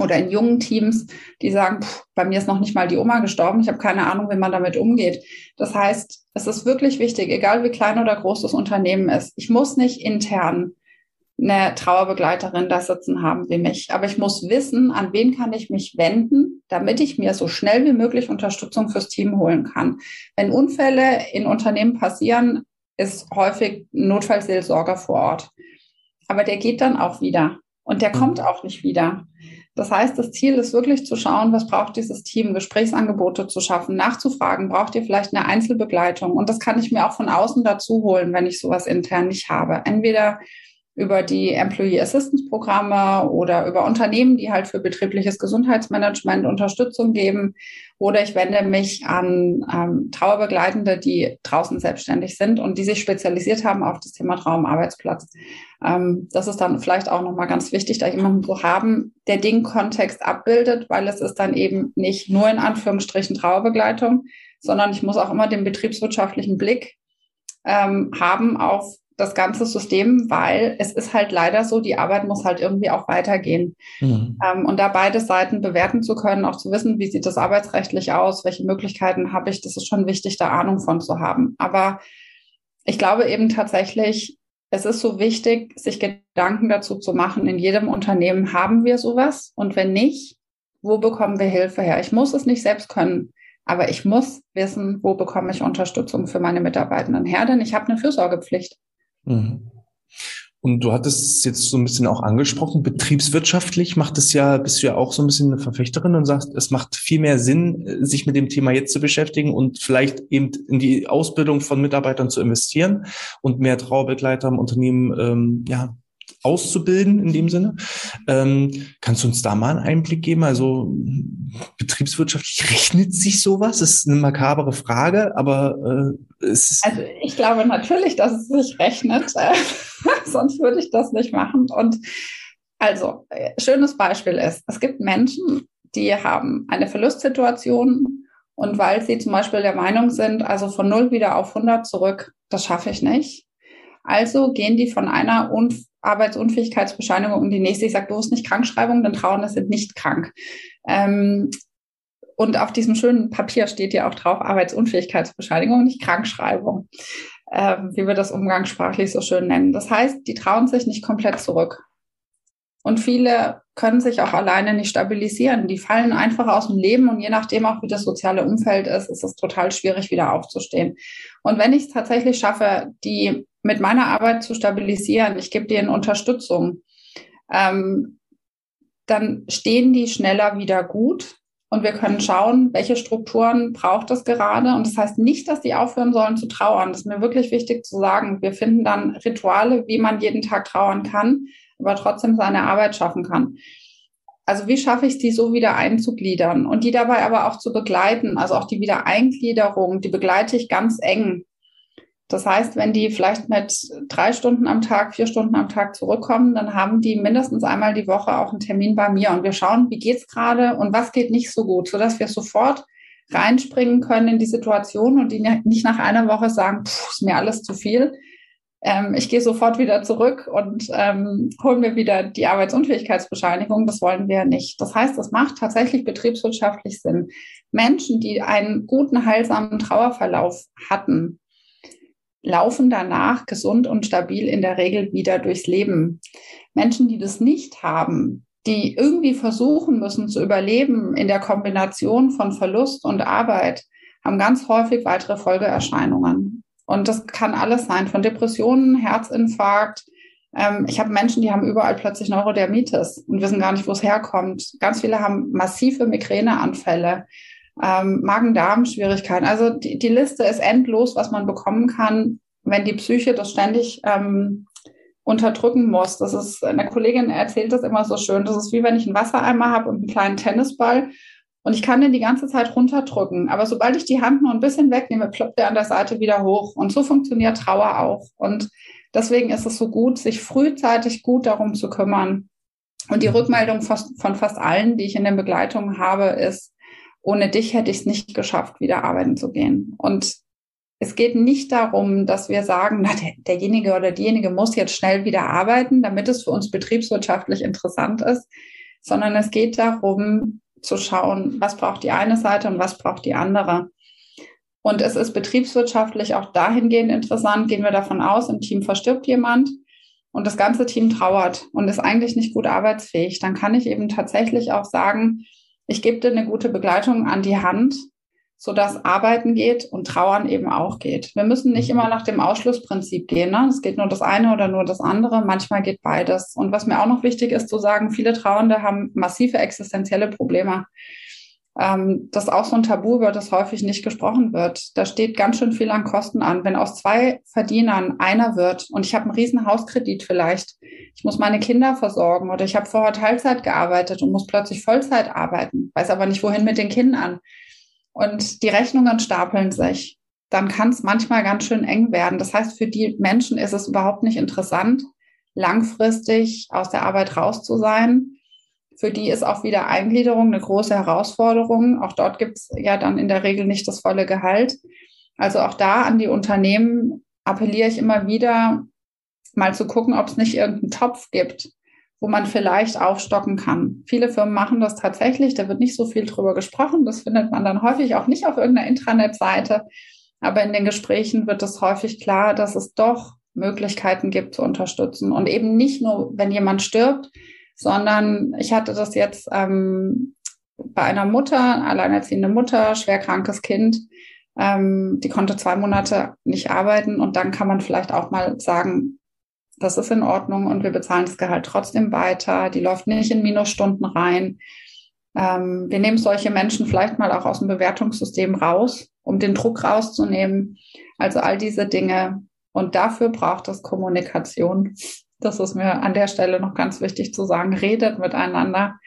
oder in jungen Teams, die sagen, pff, bei mir ist noch nicht mal die Oma gestorben, ich habe keine Ahnung, wie man damit umgeht. Das heißt, es ist wirklich wichtig, egal wie klein oder groß das Unternehmen ist. Ich muss nicht intern eine Trauerbegleiterin da sitzen haben wie mich, aber ich muss wissen, an wen kann ich mich wenden, damit ich mir so schnell wie möglich Unterstützung fürs Team holen kann. Wenn Unfälle in Unternehmen passieren, ist häufig Notfallseelsorger vor Ort. Aber der geht dann auch wieder und der kommt auch nicht wieder. Das heißt, das Ziel ist wirklich zu schauen, was braucht dieses Team, Gesprächsangebote zu schaffen, nachzufragen, braucht ihr vielleicht eine Einzelbegleitung? Und das kann ich mir auch von außen dazu holen, wenn ich sowas intern nicht habe. Entweder über die Employee Assistance Programme oder über Unternehmen, die halt für betriebliches Gesundheitsmanagement Unterstützung geben. Oder ich wende mich an ähm, Trauerbegleitende, die draußen selbstständig sind und die sich spezialisiert haben auf das Thema Traumarbeitsplatz. Ähm, das ist dann vielleicht auch nochmal ganz wichtig, da jemanden zu haben, der den Kontext abbildet, weil es ist dann eben nicht nur in Anführungsstrichen Trauerbegleitung, sondern ich muss auch immer den betriebswirtschaftlichen Blick ähm, haben auf das ganze System, weil es ist halt leider so, die Arbeit muss halt irgendwie auch weitergehen. Mhm. Ähm, und da beide Seiten bewerten zu können, auch zu wissen, wie sieht das arbeitsrechtlich aus, welche Möglichkeiten habe ich, das ist schon wichtig, da Ahnung von zu haben. Aber ich glaube eben tatsächlich, es ist so wichtig, sich Gedanken dazu zu machen. In jedem Unternehmen haben wir sowas. Und wenn nicht, wo bekommen wir Hilfe her? Ich muss es nicht selbst können, aber ich muss wissen, wo bekomme ich Unterstützung für meine Mitarbeitenden her, denn ich habe eine Fürsorgepflicht. Mhm. Und du hattest es jetzt so ein bisschen auch angesprochen, betriebswirtschaftlich macht es ja, bist du ja auch so ein bisschen eine Verfechterin und sagst, es macht viel mehr Sinn, sich mit dem Thema jetzt zu beschäftigen und vielleicht eben in die Ausbildung von Mitarbeitern zu investieren und mehr Trauerbegleiter im Unternehmen ähm, ja, auszubilden in dem Sinne. Ähm, kannst du uns da mal einen Einblick geben? Also betriebswirtschaftlich rechnet sich sowas? Das ist eine makabere Frage, aber äh, es ist. Also ich glaube natürlich, dass es sich rechnet, äh, sonst würde ich das nicht machen. Und also, äh, schönes Beispiel ist, es gibt Menschen, die haben eine Verlustsituation und weil sie zum Beispiel der Meinung sind, also von null wieder auf 100 zurück, das schaffe ich nicht. Also gehen die von einer Arbeitsunfähigkeitsbescheinigung in die nächste. Ich sage bloß nicht Krankschreibung, denn Trauernde sind nicht krank. Ähm, und auf diesem schönen Papier steht ja auch drauf Arbeitsunfähigkeitsbescheinigung, nicht Krankschreibung, ähm, wie wir das umgangssprachlich so schön nennen. Das heißt, die trauen sich nicht komplett zurück. Und viele können sich auch alleine nicht stabilisieren. Die fallen einfach aus dem Leben und je nachdem auch, wie das soziale Umfeld ist, ist es total schwierig, wieder aufzustehen. Und wenn ich es tatsächlich schaffe, die mit meiner Arbeit zu stabilisieren, ich gebe denen Unterstützung, ähm, dann stehen die schneller wieder gut und wir können schauen, welche Strukturen braucht es gerade. Und das heißt nicht, dass die aufhören sollen zu trauern. Das ist mir wirklich wichtig zu sagen. Wir finden dann Rituale, wie man jeden Tag trauern kann, aber trotzdem seine Arbeit schaffen kann. Also wie schaffe ich es, die so wieder einzugliedern und die dabei aber auch zu begleiten? Also auch die Wiedereingliederung, die begleite ich ganz eng. Das heißt, wenn die vielleicht mit drei Stunden am Tag, vier Stunden am Tag zurückkommen, dann haben die mindestens einmal die Woche auch einen Termin bei mir und wir schauen, wie geht's gerade und was geht nicht so gut, sodass wir sofort reinspringen können in die Situation und die nicht nach einer Woche sagen, Puh, ist mir alles zu viel. Ähm, ich gehe sofort wieder zurück und ähm, hole mir wieder die Arbeitsunfähigkeitsbescheinigung. Das wollen wir nicht. Das heißt, es macht tatsächlich betriebswirtschaftlich Sinn. Menschen, die einen guten, heilsamen Trauerverlauf hatten, laufen danach gesund und stabil in der Regel wieder durchs Leben. Menschen, die das nicht haben, die irgendwie versuchen müssen zu überleben in der Kombination von Verlust und Arbeit, haben ganz häufig weitere Folgeerscheinungen. Und das kann alles sein, von Depressionen, Herzinfarkt. Ähm, ich habe Menschen, die haben überall plötzlich Neurodermitis und wissen gar nicht, wo es herkommt. Ganz viele haben massive Migräneanfälle ähm, Magen-Darm-Schwierigkeiten. Also die, die Liste ist endlos, was man bekommen kann, wenn die Psyche das ständig ähm, unterdrücken muss. Das ist, eine Kollegin erzählt das immer so schön. Das ist wie wenn ich einen Wassereimer habe und einen kleinen Tennisball und ich kann den die ganze Zeit runterdrücken. Aber sobald ich die Hand nur ein bisschen wegnehme, ploppt der an der Seite wieder hoch. Und so funktioniert Trauer auch. Und deswegen ist es so gut, sich frühzeitig gut darum zu kümmern. Und die Rückmeldung von fast allen, die ich in den Begleitungen habe, ist, ohne dich hätte ich es nicht geschafft, wieder arbeiten zu gehen. Und es geht nicht darum, dass wir sagen, na, der, derjenige oder diejenige muss jetzt schnell wieder arbeiten, damit es für uns betriebswirtschaftlich interessant ist, sondern es geht darum zu schauen, was braucht die eine Seite und was braucht die andere. Und es ist betriebswirtschaftlich auch dahingehend interessant, gehen wir davon aus, im Team verstirbt jemand und das ganze Team trauert und ist eigentlich nicht gut arbeitsfähig, dann kann ich eben tatsächlich auch sagen, ich gebe dir eine gute Begleitung an die Hand, so dass Arbeiten geht und Trauern eben auch geht. Wir müssen nicht immer nach dem Ausschlussprinzip gehen. Ne? Es geht nur das eine oder nur das andere. Manchmal geht beides. Und was mir auch noch wichtig ist zu sagen, viele Trauernde haben massive existenzielle Probleme. Ähm, das ist auch so ein Tabu, über das häufig nicht gesprochen wird. Da steht ganz schön viel an Kosten an. Wenn aus zwei Verdienern einer wird und ich habe einen riesen Hauskredit vielleicht, ich muss meine Kinder versorgen oder ich habe vorher Teilzeit gearbeitet und muss plötzlich Vollzeit arbeiten, weiß aber nicht, wohin mit den Kindern. Und die Rechnungen stapeln sich. Dann kann es manchmal ganz schön eng werden. Das heißt, für die Menschen ist es überhaupt nicht interessant, langfristig aus der Arbeit raus zu sein für die ist auch wieder Eingliederung eine große Herausforderung. Auch dort gibt es ja dann in der Regel nicht das volle Gehalt. Also auch da an die Unternehmen appelliere ich immer wieder, mal zu gucken, ob es nicht irgendeinen Topf gibt, wo man vielleicht aufstocken kann. Viele Firmen machen das tatsächlich, da wird nicht so viel drüber gesprochen. Das findet man dann häufig auch nicht auf irgendeiner Intranet-Seite. Aber in den Gesprächen wird es häufig klar, dass es doch Möglichkeiten gibt zu unterstützen. Und eben nicht nur, wenn jemand stirbt, sondern ich hatte das jetzt ähm, bei einer Mutter, alleinerziehende Mutter, schwerkrankes Kind, ähm, die konnte zwei Monate nicht arbeiten und dann kann man vielleicht auch mal sagen, das ist in Ordnung und wir bezahlen das Gehalt trotzdem weiter. Die läuft nicht in Minusstunden rein. Ähm, wir nehmen solche Menschen vielleicht mal auch aus dem Bewertungssystem raus, um den Druck rauszunehmen. Also all diese Dinge. Und dafür braucht es Kommunikation. Das ist mir an der Stelle noch ganz wichtig zu sagen. Redet miteinander.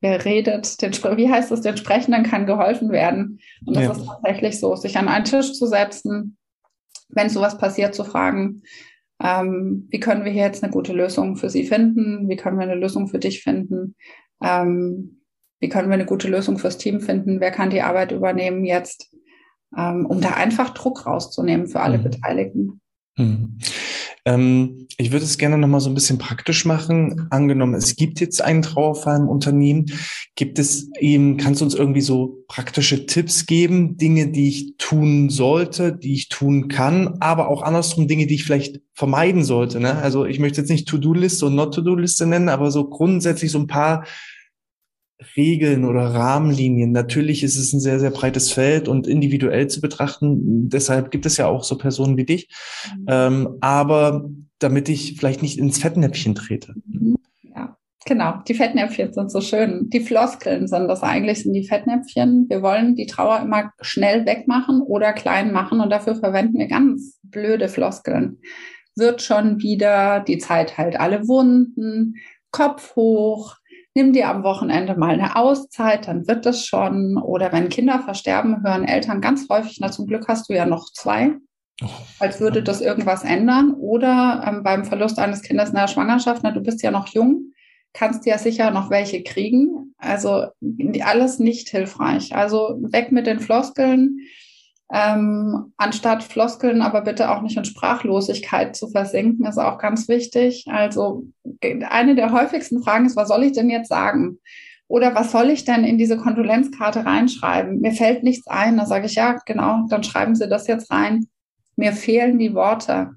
Wer redet, den, wie heißt es, den Sprechenden kann geholfen werden. Und das ja. ist tatsächlich so, sich an einen Tisch zu setzen, wenn sowas passiert, zu fragen, ähm, wie können wir hier jetzt eine gute Lösung für Sie finden? Wie können wir eine Lösung für dich finden? Ähm, wie können wir eine gute Lösung fürs Team finden? Wer kann die Arbeit übernehmen jetzt? Ähm, um da einfach Druck rauszunehmen für alle mhm. Beteiligten. Mhm. Ähm, ich würde es gerne nochmal so ein bisschen praktisch machen. Angenommen, es gibt jetzt einen Trauerfall im Unternehmen. Gibt es eben, kannst du uns irgendwie so praktische Tipps geben, Dinge, die ich tun sollte, die ich tun kann, aber auch andersrum Dinge, die ich vielleicht vermeiden sollte. Ne? Also ich möchte jetzt nicht To-Do-Liste und Not-To-Do-Liste nennen, aber so grundsätzlich so ein paar Regeln oder Rahmenlinien. Natürlich ist es ein sehr, sehr breites Feld und individuell zu betrachten. Deshalb gibt es ja auch so Personen wie dich. Mhm. Ähm, aber damit ich vielleicht nicht ins Fettnäpfchen trete. Mhm. Ja, genau. Die Fettnäpfchen sind so schön. Die Floskeln sind das eigentlich, sind die Fettnäpfchen. Wir wollen die Trauer immer schnell wegmachen oder klein machen und dafür verwenden wir ganz blöde Floskeln. Wird schon wieder, die Zeit heilt alle Wunden, Kopf hoch, nimm dir am Wochenende mal eine Auszeit, dann wird das schon. Oder wenn Kinder versterben, hören Eltern ganz häufig, na zum Glück hast du ja noch zwei, oh. als würde das irgendwas ändern. Oder ähm, beim Verlust eines Kindes in der Schwangerschaft, na du bist ja noch jung, kannst ja sicher noch welche kriegen. Also alles nicht hilfreich. Also weg mit den Floskeln ähm, anstatt Floskeln aber bitte auch nicht in Sprachlosigkeit zu versinken, ist auch ganz wichtig. Also eine der häufigsten Fragen ist, was soll ich denn jetzt sagen? Oder was soll ich denn in diese Kondolenzkarte reinschreiben? Mir fällt nichts ein. Da sage ich, ja, genau, dann schreiben Sie das jetzt rein. Mir fehlen die Worte.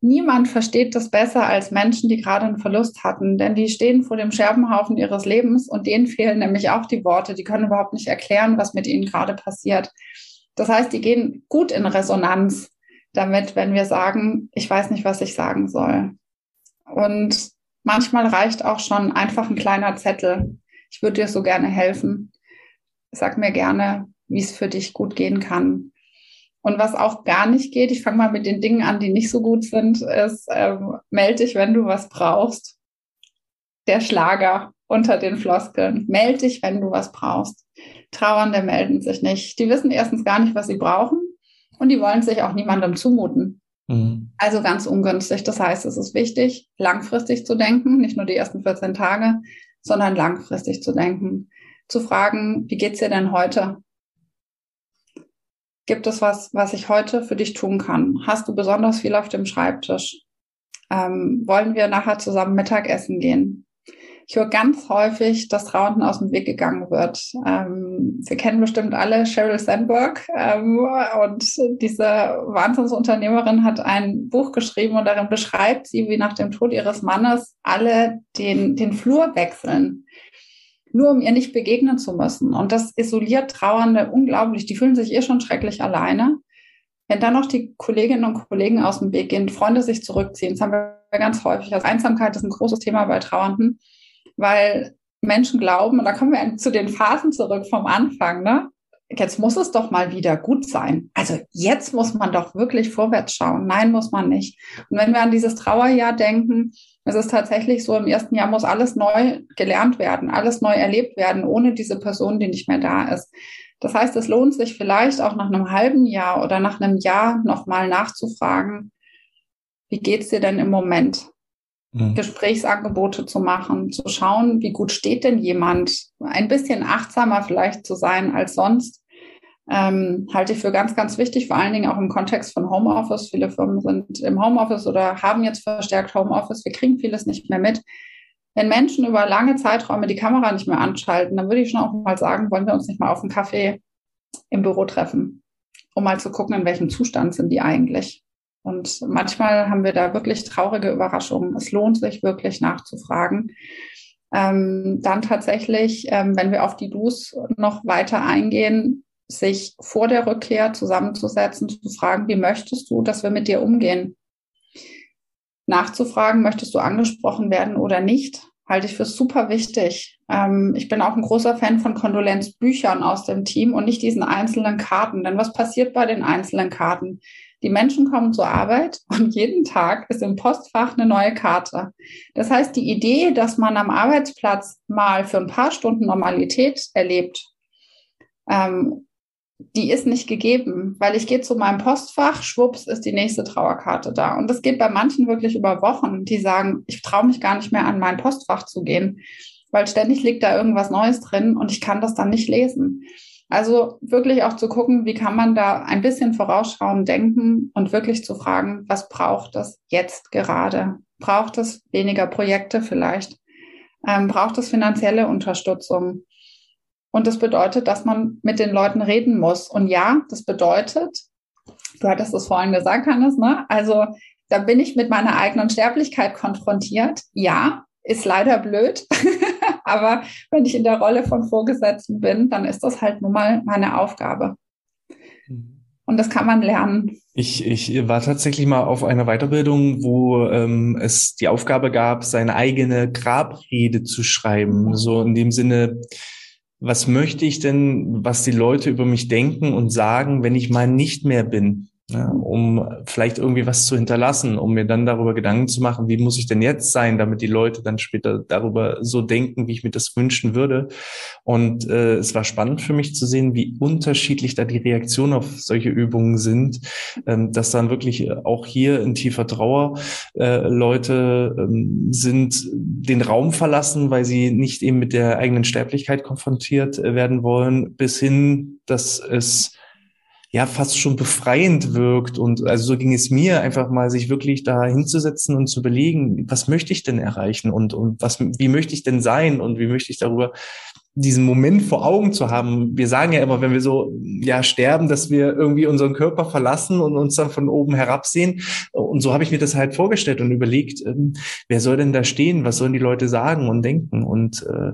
Niemand versteht das besser als Menschen, die gerade einen Verlust hatten, denn die stehen vor dem Scherbenhaufen ihres Lebens und denen fehlen nämlich auch die Worte. Die können überhaupt nicht erklären, was mit ihnen gerade passiert. Das heißt, die gehen gut in Resonanz damit, wenn wir sagen, ich weiß nicht, was ich sagen soll. Und manchmal reicht auch schon einfach ein kleiner Zettel. Ich würde dir so gerne helfen. Sag mir gerne, wie es für dich gut gehen kann. Und was auch gar nicht geht, ich fange mal mit den Dingen an, die nicht so gut sind, ist, ähm, melde dich, wenn du was brauchst. Der Schlager unter den Floskeln. Melde dich, wenn du was brauchst. Trauernde melden sich nicht. Die wissen erstens gar nicht, was sie brauchen und die wollen sich auch niemandem zumuten. Mhm. Also ganz ungünstig. Das heißt, es ist wichtig, langfristig zu denken, nicht nur die ersten 14 Tage, sondern langfristig zu denken. Zu fragen, wie geht's dir denn heute? Gibt es was, was ich heute für dich tun kann? Hast du besonders viel auf dem Schreibtisch? Ähm, wollen wir nachher zusammen Mittagessen gehen? Ich höre ganz häufig, dass Trauernden aus dem Weg gegangen wird. Ähm, Sie kennen bestimmt alle Sheryl Sandberg ähm, und diese Wahnsinnsunternehmerin hat ein Buch geschrieben und darin beschreibt sie, wie nach dem Tod ihres Mannes alle den, den Flur wechseln nur um ihr nicht begegnen zu müssen. Und das isoliert Trauernde unglaublich. Die fühlen sich eh schon schrecklich alleine. Wenn dann noch die Kolleginnen und Kollegen aus dem Weg gehen, Freunde sich zurückziehen, das haben wir ganz häufig. Also Einsamkeit ist ein großes Thema bei Trauernden weil Menschen glauben, und da kommen wir zu den Phasen zurück vom Anfang, ne? Jetzt muss es doch mal wieder gut sein. Also jetzt muss man doch wirklich vorwärts schauen. Nein, muss man nicht. Und wenn wir an dieses Trauerjahr denken, es ist tatsächlich so, im ersten Jahr muss alles neu gelernt werden, alles neu erlebt werden, ohne diese Person, die nicht mehr da ist. Das heißt, es lohnt sich vielleicht auch nach einem halben Jahr oder nach einem Jahr nochmal nachzufragen, wie geht's dir denn im Moment? Mhm. Gesprächsangebote zu machen, zu schauen, wie gut steht denn jemand, ein bisschen achtsamer vielleicht zu sein als sonst. ähm, halte ich für ganz, ganz wichtig, vor allen Dingen auch im Kontext von Homeoffice. Viele Firmen sind im Homeoffice oder haben jetzt verstärkt Homeoffice. Wir kriegen vieles nicht mehr mit. Wenn Menschen über lange Zeiträume die Kamera nicht mehr anschalten, dann würde ich schon auch mal sagen, wollen wir uns nicht mal auf einen Kaffee im Büro treffen, um mal zu gucken, in welchem Zustand sind die eigentlich. Und manchmal haben wir da wirklich traurige Überraschungen. Es lohnt sich wirklich nachzufragen. Ähm, dann tatsächlich, ähm, wenn wir auf die Dus noch weiter eingehen, sich vor der Rückkehr zusammenzusetzen, zu fragen, wie möchtest du, dass wir mit dir umgehen? Nachzufragen, möchtest du angesprochen werden oder nicht, halte ich für super wichtig. Ähm, ich bin auch ein großer Fan von Kondolenzbüchern aus dem Team und nicht diesen einzelnen Karten. Denn was passiert bei den einzelnen Karten? Die Menschen kommen zur Arbeit und jeden Tag ist im Postfach eine neue Karte. Das heißt, die Idee, dass man am Arbeitsplatz mal für ein paar Stunden Normalität erlebt, ähm, die ist nicht gegeben, weil ich gehe zu meinem Postfach, schwupps ist die nächste Trauerkarte da. Und das geht bei manchen wirklich über Wochen, die sagen, ich traue mich gar nicht mehr an mein Postfach zu gehen, weil ständig liegt da irgendwas Neues drin und ich kann das dann nicht lesen. Also wirklich auch zu gucken, wie kann man da ein bisschen vorausschauen, denken und wirklich zu fragen, was braucht es jetzt gerade? Braucht es weniger Projekte vielleicht? Ähm, braucht es finanzielle Unterstützung? Und das bedeutet, dass man mit den Leuten reden muss. Und ja, das bedeutet, du hattest es vorhin gesagt, Hannes, ne? Also da bin ich mit meiner eigenen Sterblichkeit konfrontiert. Ja, ist leider blöd. Aber wenn ich in der Rolle von Vorgesetzten bin, dann ist das halt nun mal meine Aufgabe. Mhm. Und das kann man lernen. Ich, ich war tatsächlich mal auf einer Weiterbildung, wo ähm, es die Aufgabe gab, seine eigene Grabrede zu schreiben. So in dem Sinne, was möchte ich denn, was die Leute über mich denken und sagen, wenn ich mal nicht mehr bin? Ja, um vielleicht irgendwie was zu hinterlassen, um mir dann darüber Gedanken zu machen, wie muss ich denn jetzt sein, damit die Leute dann später darüber so denken, wie ich mir das wünschen würde. Und äh, es war spannend für mich zu sehen, wie unterschiedlich da die Reaktionen auf solche Übungen sind, ähm, dass dann wirklich auch hier in tiefer Trauer äh, Leute ähm, sind, den Raum verlassen, weil sie nicht eben mit der eigenen Sterblichkeit konfrontiert äh, werden wollen, bis hin, dass es ja fast schon befreiend wirkt. Und also so ging es mir, einfach mal sich wirklich da hinzusetzen und zu überlegen, was möchte ich denn erreichen und, und was, wie möchte ich denn sein und wie möchte ich darüber diesen Moment vor Augen zu haben. Wir sagen ja immer, wenn wir so ja sterben, dass wir irgendwie unseren Körper verlassen und uns dann von oben herabsehen. Und so habe ich mir das halt vorgestellt und überlegt, ähm, wer soll denn da stehen? Was sollen die Leute sagen und denken? Und äh.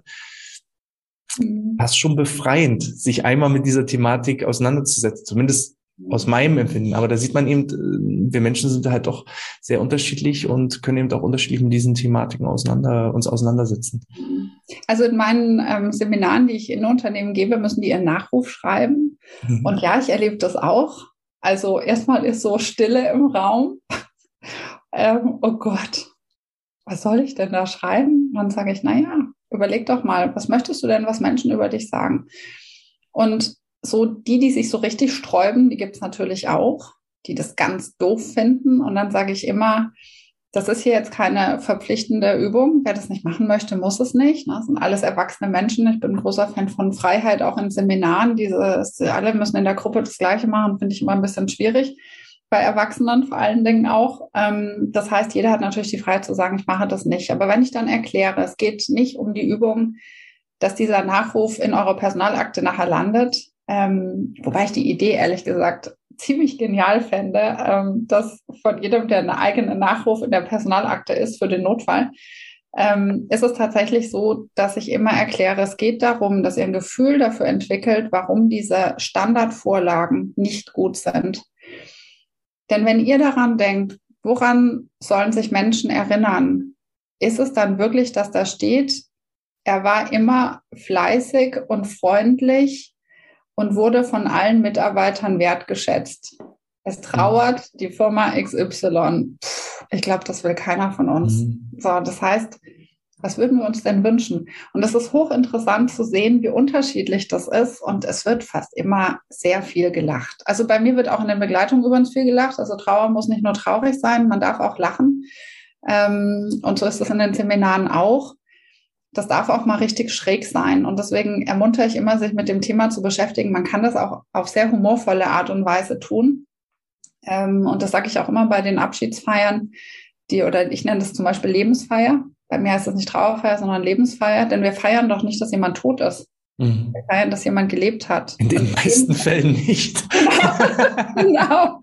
Fast schon befreiend, sich einmal mit dieser Thematik auseinanderzusetzen, zumindest aus meinem Empfinden. Aber da sieht man eben, äh, wir Menschen sind halt doch sehr unterschiedlich und können eben auch unterschiedlich mit diesen Thematiken auseinander, uns auseinandersetzen. Also in meinen ähm, Seminaren, die ich in Unternehmen gebe, müssen die ihren Nachruf schreiben. Mhm. Und ja, ich erlebe das auch. Also erstmal ist so Stille im Raum. ähm, oh Gott, was soll ich denn da schreiben? Und dann sage ich, na ja, Überleg doch mal, was möchtest du denn, was Menschen über dich sagen? Und so die, die sich so richtig sträuben, die gibt es natürlich auch, die das ganz doof finden. Und dann sage ich immer, das ist hier jetzt keine verpflichtende Übung. Wer das nicht machen möchte, muss es nicht. Das sind alles erwachsene Menschen. Ich bin ein großer Fan von Freiheit, auch in Seminaren. Diese, alle müssen in der Gruppe das Gleiche machen, finde ich immer ein bisschen schwierig bei Erwachsenen vor allen Dingen auch. Ähm, das heißt, jeder hat natürlich die Freiheit zu sagen, ich mache das nicht. Aber wenn ich dann erkläre, es geht nicht um die Übung, dass dieser Nachruf in eurer Personalakte nachher landet, ähm, wobei ich die Idee ehrlich gesagt ziemlich genial fände, ähm, dass von jedem, der eine eigene Nachruf in der Personalakte ist für den Notfall, ist es tatsächlich so, dass ich immer erkläre, es geht darum, dass ihr ein Gefühl dafür entwickelt, warum diese Standardvorlagen nicht gut sind. Denn wenn ihr daran denkt, woran sollen sich Menschen erinnern? Ist es dann wirklich, dass da steht, er war immer fleißig und freundlich und wurde von allen Mitarbeitern wertgeschätzt. Es trauert die Firma XY. Puh, ich glaube, das will keiner von uns. Mhm. So, das heißt, was würden wir uns denn wünschen? Und es ist hochinteressant zu sehen, wie unterschiedlich das ist. Und es wird fast immer sehr viel gelacht. Also bei mir wird auch in der Begleitung übrigens viel gelacht. Also Trauer muss nicht nur traurig sein, man darf auch lachen. Ähm, und so ist es in den Seminaren auch. das darf auch mal richtig schräg sein. Und deswegen ermuntere ich immer, sich mit dem Thema zu beschäftigen. Man kann das auch auf sehr humorvolle Art und Weise tun. Ähm, und das sage ich auch immer bei den Abschiedsfeiern, die, oder ich nenne das zum Beispiel Lebensfeier. Bei mir heißt das nicht Trauerfeier, sondern Lebensfeier, denn wir feiern doch nicht, dass jemand tot ist. Mhm. Wir feiern, dass jemand gelebt hat. In den meisten Fällen nicht. genau.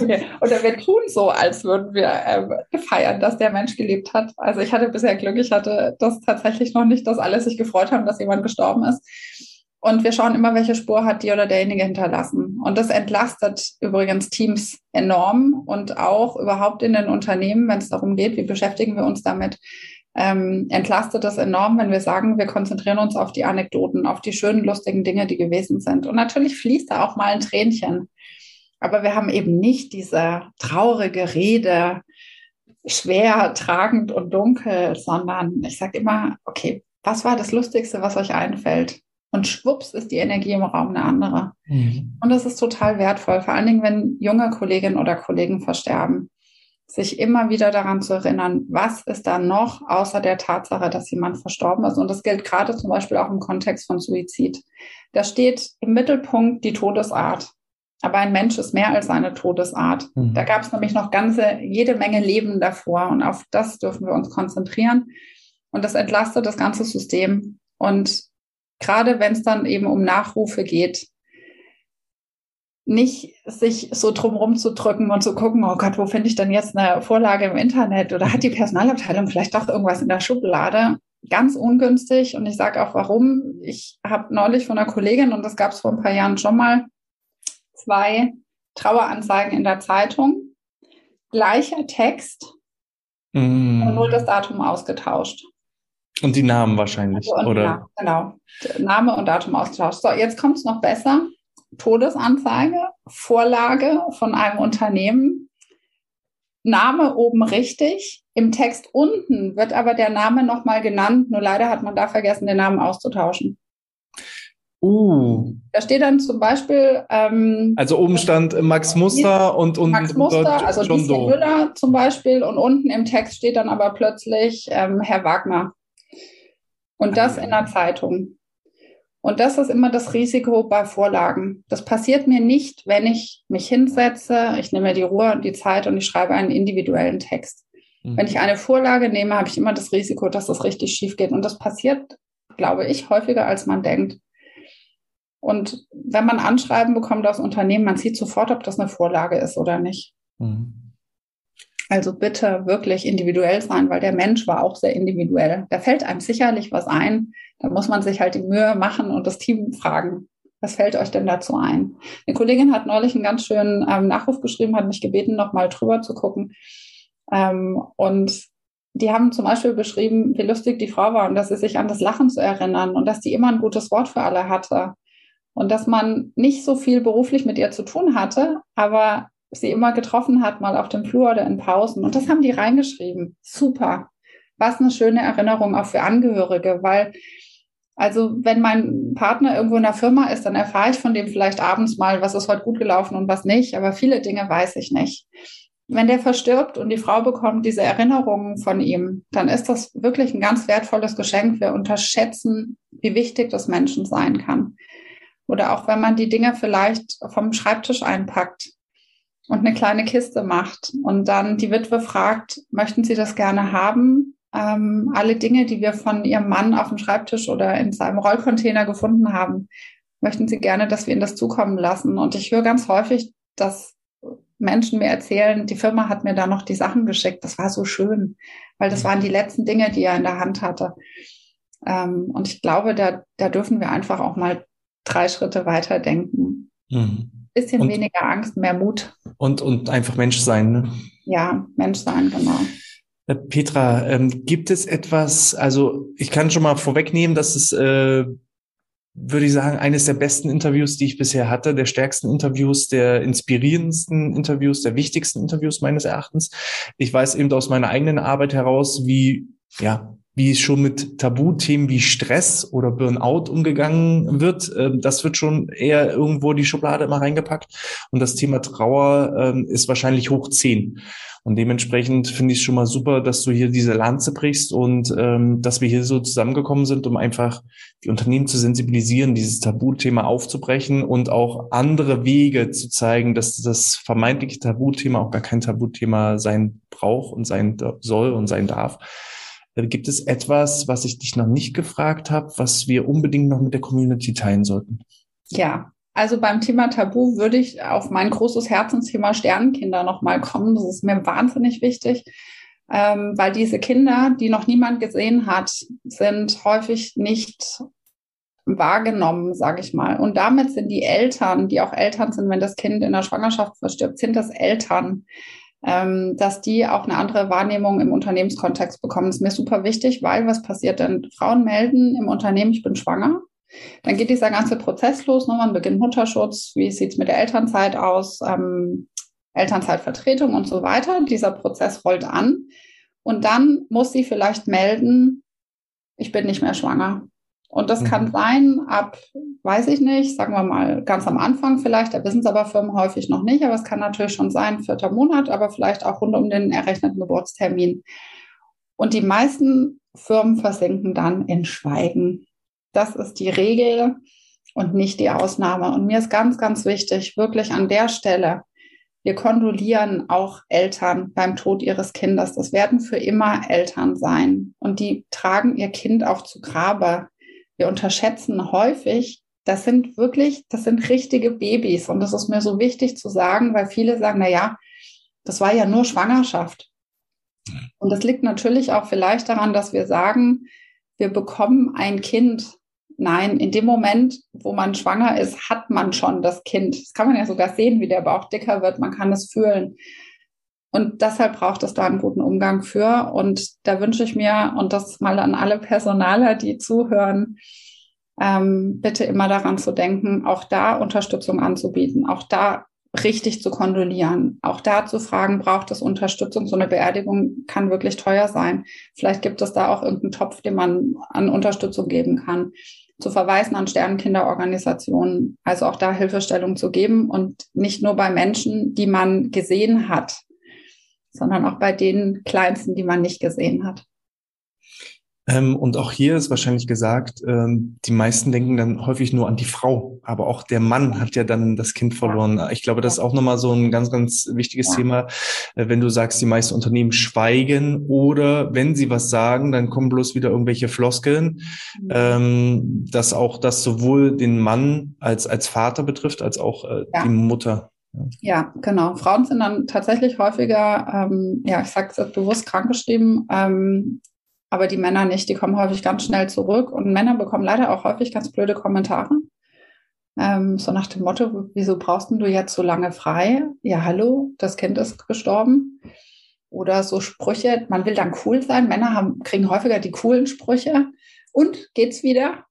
Okay. Oder wir tun so, als würden wir äh, feiern, dass der Mensch gelebt hat. Also ich hatte bisher Glück, ich hatte das tatsächlich noch nicht, dass alle sich gefreut haben, dass jemand gestorben ist. Und wir schauen immer, welche Spur hat die oder derjenige hinterlassen. Und das entlastet übrigens Teams enorm und auch überhaupt in den Unternehmen, wenn es darum geht, wie beschäftigen wir uns damit, ähm, entlastet das enorm, wenn wir sagen, wir konzentrieren uns auf die Anekdoten, auf die schönen, lustigen Dinge, die gewesen sind. Und natürlich fließt da auch mal ein Tränchen. Aber wir haben eben nicht diese traurige Rede, schwer, tragend und dunkel, sondern ich sage immer, okay, was war das Lustigste, was euch einfällt? Und schwupps ist die Energie im Raum eine andere. Mhm. Und das ist total wertvoll, vor allen Dingen, wenn junge Kolleginnen oder Kollegen versterben sich immer wieder daran zu erinnern, was ist da noch außer der Tatsache, dass jemand verstorben ist. Und das gilt gerade zum Beispiel auch im Kontext von Suizid. Da steht im Mittelpunkt die Todesart. Aber ein Mensch ist mehr als eine Todesart. Mhm. Da gab es nämlich noch ganze, jede Menge Leben davor. Und auf das dürfen wir uns konzentrieren. Und das entlastet das ganze System. Und gerade wenn es dann eben um Nachrufe geht, nicht sich so drumherum zu drücken und zu gucken, oh Gott, wo finde ich denn jetzt eine Vorlage im Internet oder hat die Personalabteilung vielleicht doch irgendwas in der Schublade? Ganz ungünstig und ich sage auch warum. Ich habe neulich von einer Kollegin, und das gab es vor ein paar Jahren schon mal, zwei Traueranzeigen in der Zeitung. Gleicher Text, mm. und nur das Datum ausgetauscht. Und die Namen wahrscheinlich, also oder? Namen, genau. Name und Datum ausgetauscht. So, jetzt kommt es noch besser. Todesanzeige, Vorlage von einem Unternehmen, Name oben richtig, im Text unten wird aber der Name nochmal genannt, nur leider hat man da vergessen, den Namen auszutauschen. Uh. Da steht dann zum Beispiel. Ähm, also oben stand Max Muster und, und Max Muster, also John Doe. Müller zum Beispiel und unten im Text steht dann aber plötzlich ähm, Herr Wagner. Und das in der Zeitung. Und das ist immer das Risiko bei Vorlagen. Das passiert mir nicht, wenn ich mich hinsetze, ich nehme die Ruhe und die Zeit und ich schreibe einen individuellen Text. Mhm. Wenn ich eine Vorlage nehme, habe ich immer das Risiko, dass das richtig schief geht. Und das passiert, glaube ich, häufiger, als man denkt. Und wenn man Anschreiben bekommt aus Unternehmen, man sieht sofort, ob das eine Vorlage ist oder nicht. Mhm. Also bitte wirklich individuell sein, weil der Mensch war auch sehr individuell. Da fällt einem sicherlich was ein. Da muss man sich halt die Mühe machen und das Team fragen. Was fällt euch denn dazu ein? Eine Kollegin hat neulich einen ganz schönen ähm, Nachruf geschrieben, hat mich gebeten, nochmal drüber zu gucken. Ähm, und die haben zum Beispiel beschrieben, wie lustig die Frau war und dass sie sich an das Lachen zu erinnern und dass die immer ein gutes Wort für alle hatte. Und dass man nicht so viel beruflich mit ihr zu tun hatte, aber sie immer getroffen hat, mal auf dem Flur oder in Pausen. Und das haben die reingeschrieben. Super. Was eine schöne Erinnerung auch für Angehörige, weil also wenn mein Partner irgendwo in der Firma ist, dann erfahre ich von dem vielleicht abends mal, was ist heute gut gelaufen und was nicht, aber viele Dinge weiß ich nicht. Wenn der verstirbt und die Frau bekommt diese Erinnerungen von ihm, dann ist das wirklich ein ganz wertvolles Geschenk. Wir unterschätzen, wie wichtig das Menschen sein kann. Oder auch wenn man die Dinge vielleicht vom Schreibtisch einpackt und eine kleine Kiste macht und dann die Witwe fragt, möchten Sie das gerne haben? Ähm, alle Dinge, die wir von Ihrem Mann auf dem Schreibtisch oder in seinem Rollcontainer gefunden haben, möchten Sie gerne, dass wir Ihnen das zukommen lassen. Und ich höre ganz häufig, dass Menschen mir erzählen, die Firma hat mir da noch die Sachen geschickt. Das war so schön, weil das waren die letzten Dinge, die er in der Hand hatte. Ähm, und ich glaube, da, da dürfen wir einfach auch mal drei Schritte weiter denken. Mhm bisschen und, weniger Angst, mehr Mut. Und, und einfach Mensch sein. Ne? Ja, Mensch sein, genau. Äh, Petra, ähm, gibt es etwas, also ich kann schon mal vorwegnehmen, dass es, äh, würde ich sagen, eines der besten Interviews, die ich bisher hatte, der stärksten Interviews, der inspirierendsten Interviews, der wichtigsten Interviews meines Erachtens. Ich weiß eben aus meiner eigenen Arbeit heraus, wie, ja, wie schon mit Tabuthemen wie Stress oder Burnout umgegangen wird. Ähm, das wird schon eher irgendwo die Schublade immer reingepackt. Und das Thema Trauer ähm, ist wahrscheinlich hoch zehn. Und dementsprechend finde ich es schon mal super, dass du hier diese Lanze brichst und ähm, dass wir hier so zusammengekommen sind, um einfach die Unternehmen zu sensibilisieren, dieses Tabuthema aufzubrechen und auch andere Wege zu zeigen, dass das vermeintliche Tabuthema auch gar kein Tabuthema sein braucht und sein soll und sein darf. Äh, gibt es etwas, was ich dich noch nicht gefragt habe, was wir unbedingt noch mit der Community teilen sollten? Ja, also beim Thema Tabu würde ich auf mein großes Herzensthema Sternenkinder nochmal kommen. Das ist mir wahnsinnig wichtig, ähm, weil diese Kinder, die noch niemand gesehen hat, sind häufig nicht wahrgenommen, sage ich mal. Und damit sind die Eltern, die auch Eltern sind, wenn das Kind in der Schwangerschaft verstirbt, sind das Eltern, ähm, dass die auch eine andere Wahrnehmung im Unternehmenskontext bekommen. Das ist mir super wichtig, weil was passiert denn? Frauen melden im Unternehmen, ich bin schwanger dann geht dieser ganze Prozess los. Ne? Man beginnt Mutterschutz. Wie sieht es mit der Elternzeit aus? Ähm, Elternzeitvertretung und so weiter. Dieser Prozess rollt an. Und dann muss sie vielleicht melden, ich bin nicht mehr schwanger. Und das mhm. kann sein ab, weiß ich nicht, sagen wir mal ganz am Anfang vielleicht, da wissen es aber Firmen häufig noch nicht, aber es kann natürlich schon sein, vierter Monat, aber vielleicht auch rund um den errechneten Geburtstermin. Und die meisten Firmen versinken dann in Schweigen. Das ist die Regel und nicht die Ausnahme. Und mir ist ganz, ganz wichtig, wirklich an der Stelle, wir kondolieren auch Eltern beim Tod ihres Kindes. Das werden für immer Eltern sein. Und die tragen ihr Kind auch zu Grabe. Wir unterschätzen häufig, das sind wirklich, das sind richtige Babys. Und das ist mir so wichtig zu sagen, weil viele sagen, na ja, das war ja nur Schwangerschaft. Und das liegt natürlich auch vielleicht daran, dass wir sagen, wir bekommen ein Kind Nein, in dem Moment, wo man schwanger ist, hat man schon das Kind. Das kann man ja sogar sehen, wie der Bauch dicker wird. Man kann es fühlen. Und deshalb braucht es da einen guten Umgang für. Und da wünsche ich mir, und das mal an alle Personaler, die zuhören, ähm, bitte immer daran zu denken, auch da Unterstützung anzubieten, auch da richtig zu kondolieren, auch da zu fragen, braucht es Unterstützung? So eine Beerdigung kann wirklich teuer sein. Vielleicht gibt es da auch irgendeinen Topf, den man an Unterstützung geben kann zu verweisen an Sternenkinderorganisationen, also auch da Hilfestellung zu geben und nicht nur bei Menschen, die man gesehen hat, sondern auch bei den Kleinsten, die man nicht gesehen hat. Ähm, und auch hier ist wahrscheinlich gesagt, ähm, die meisten denken dann häufig nur an die Frau, aber auch der Mann hat ja dann das Kind verloren. Ich glaube, das ist auch nochmal so ein ganz, ganz wichtiges ja. Thema, äh, wenn du sagst, die meisten Unternehmen schweigen oder wenn sie was sagen, dann kommen bloß wieder irgendwelche Floskeln, mhm. ähm, dass auch das sowohl den Mann als, als Vater betrifft, als auch äh, ja. die Mutter. Ja, genau. Frauen sind dann tatsächlich häufiger, ähm, ja, ich sage es bewusst krankgeschrieben, ähm, aber die Männer nicht. Die kommen häufig ganz schnell zurück und Männer bekommen leider auch häufig ganz blöde Kommentare. Ähm, so nach dem Motto, wieso brauchst du jetzt so lange frei? Ja, hallo, das Kind ist gestorben. Oder so Sprüche, man will dann cool sein. Männer haben, kriegen häufiger die coolen Sprüche. Und geht's wieder?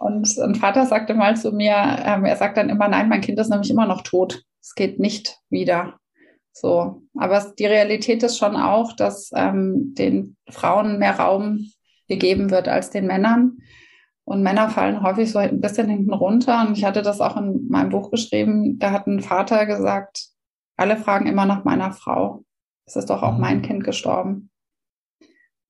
Und ein Vater sagte mal zu mir, ähm, er sagt dann immer, nein, mein Kind ist nämlich immer noch tot. Es geht nicht wieder. So, aber die Realität ist schon auch, dass ähm, den Frauen mehr Raum gegeben wird als den Männern. Und Männer fallen häufig so ein bisschen hinten runter. Und ich hatte das auch in meinem Buch geschrieben. Da hat ein Vater gesagt, alle fragen immer nach meiner Frau. Es ist doch auch mhm. mein Kind gestorben.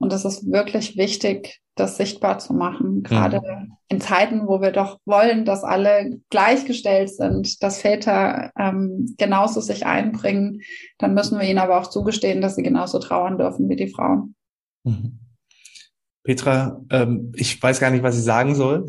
Und es ist wirklich wichtig, das sichtbar zu machen, gerade mhm. in Zeiten, wo wir doch wollen, dass alle gleichgestellt sind, dass Väter ähm, genauso sich einbringen, dann müssen wir ihnen aber auch zugestehen, dass sie genauso trauern dürfen wie die Frauen. Mhm. Petra, ähm, ich weiß gar nicht, was ich sagen soll.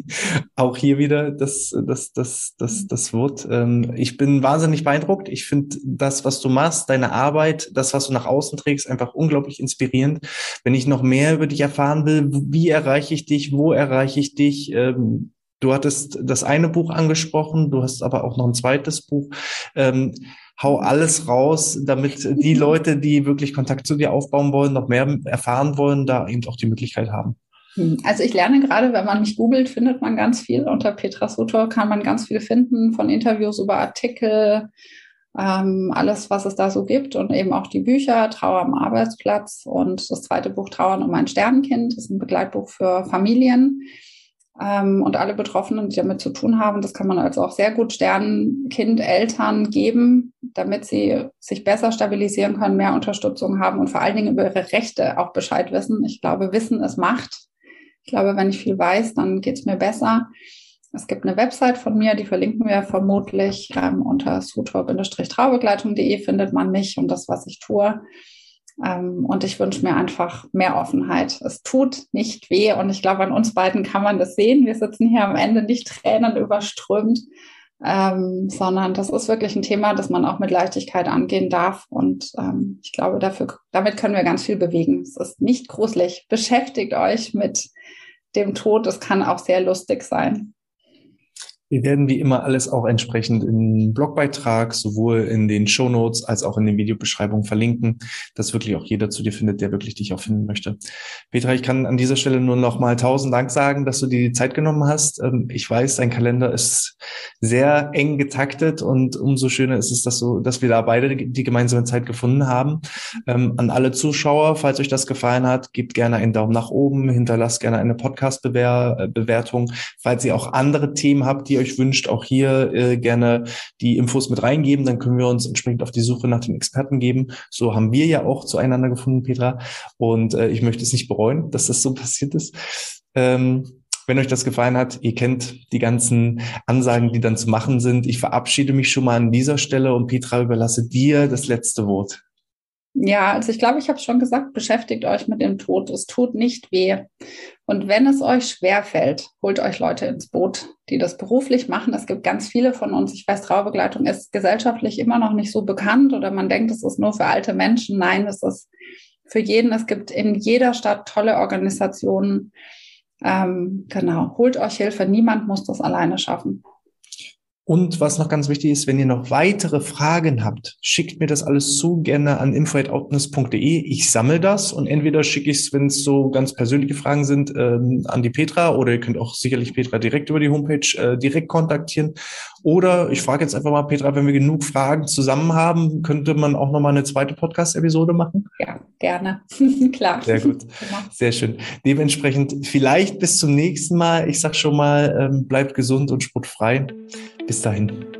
auch hier wieder das, das, das, das, das Wort. Ähm, ich bin wahnsinnig beeindruckt. Ich finde das, was du machst, deine Arbeit, das, was du nach außen trägst, einfach unglaublich inspirierend. Wenn ich noch mehr über dich erfahren will, wie erreiche ich dich, wo erreiche ich dich? Ähm, du hattest das eine Buch angesprochen, du hast aber auch noch ein zweites Buch. Ähm, hau alles raus, damit die Leute, die wirklich Kontakt zu dir aufbauen wollen, noch mehr erfahren wollen, da eben auch die Möglichkeit haben. Hm, also ich lerne gerade, wenn man mich googelt, findet man ganz viel. Unter Petra Sutor kann man ganz viel finden, von Interviews über Artikel, ähm, alles, was es da so gibt und eben auch die Bücher Trauer am Arbeitsplatz und das zweite Buch Trauern um ein Sternenkind. Ist ein Begleitbuch für Familien ähm, und alle Betroffenen, die damit zu tun haben. Das kann man also auch sehr gut Sternenkind, Eltern geben, damit sie sich besser stabilisieren können, mehr Unterstützung haben und vor allen Dingen über ihre Rechte auch Bescheid wissen. Ich glaube, Wissen ist Macht. Ich glaube, wenn ich viel weiß, dann geht es mir besser. Es gibt eine Website von mir, die verlinken wir vermutlich ähm, unter sutor-traubegleitung.de findet man mich und das, was ich tue. Ähm, und ich wünsche mir einfach mehr Offenheit. Es tut nicht weh und ich glaube, an uns beiden kann man das sehen. Wir sitzen hier am Ende nicht Tränen überströmt, ähm, sondern das ist wirklich ein Thema, das man auch mit Leichtigkeit angehen darf. Und ähm, ich glaube, dafür, damit können wir ganz viel bewegen. Es ist nicht gruselig. Beschäftigt euch mit dem Tod. Es kann auch sehr lustig sein. Wir werden wie immer alles auch entsprechend im Blogbeitrag, sowohl in den Show Notes als auch in den Videobeschreibungen verlinken, dass wirklich auch jeder zu dir findet, der wirklich dich auch finden möchte. Petra, ich kann an dieser Stelle nur noch mal tausend Dank sagen, dass du dir die Zeit genommen hast. Ähm, ich weiß, dein Kalender ist sehr eng getaktet und umso schöner ist es, dass, so, dass wir da beide die gemeinsame Zeit gefunden haben. Ähm, an alle Zuschauer, falls euch das gefallen hat, gebt gerne einen Daumen nach oben, hinterlasst gerne eine Podcast-Bewertung. Falls ihr auch andere Themen habt, die euch wünscht, auch hier äh, gerne die Infos mit reingeben. Dann können wir uns entsprechend auf die Suche nach den Experten geben. So haben wir ja auch zueinander gefunden, Petra. Und äh, ich möchte es nicht bereuen, dass das so passiert ist. Ähm, wenn euch das gefallen hat, ihr kennt die ganzen Ansagen, die dann zu machen sind. Ich verabschiede mich schon mal an dieser Stelle und Petra überlasse dir das letzte Wort. Ja, also ich glaube, ich habe schon gesagt, beschäftigt euch mit dem Tod. Es tut nicht weh. Und wenn es euch schwer fällt, holt euch Leute ins Boot, die das beruflich machen. Es gibt ganz viele von uns. Ich weiß, Traubegleitung ist gesellschaftlich immer noch nicht so bekannt oder man denkt, es ist nur für alte Menschen. Nein, es ist für jeden. Es gibt in jeder Stadt tolle Organisationen. Ähm, genau, holt euch Hilfe. Niemand muss das alleine schaffen. Und was noch ganz wichtig ist, wenn ihr noch weitere Fragen habt, schickt mir das alles zu, gerne an info.outness.de. Ich sammle das und entweder schicke ich es, wenn es so ganz persönliche Fragen sind, ähm, an die Petra oder ihr könnt auch sicherlich Petra direkt über die Homepage äh, direkt kontaktieren. Oder ich frage jetzt einfach mal Petra, wenn wir genug Fragen zusammen haben, könnte man auch nochmal eine zweite Podcast-Episode machen? Ja, gerne. Klar. Sehr gut. Genau. Sehr schön. Dementsprechend vielleicht bis zum nächsten Mal. Ich sag schon mal, ähm, bleibt gesund und sportfrei. Bis dahin.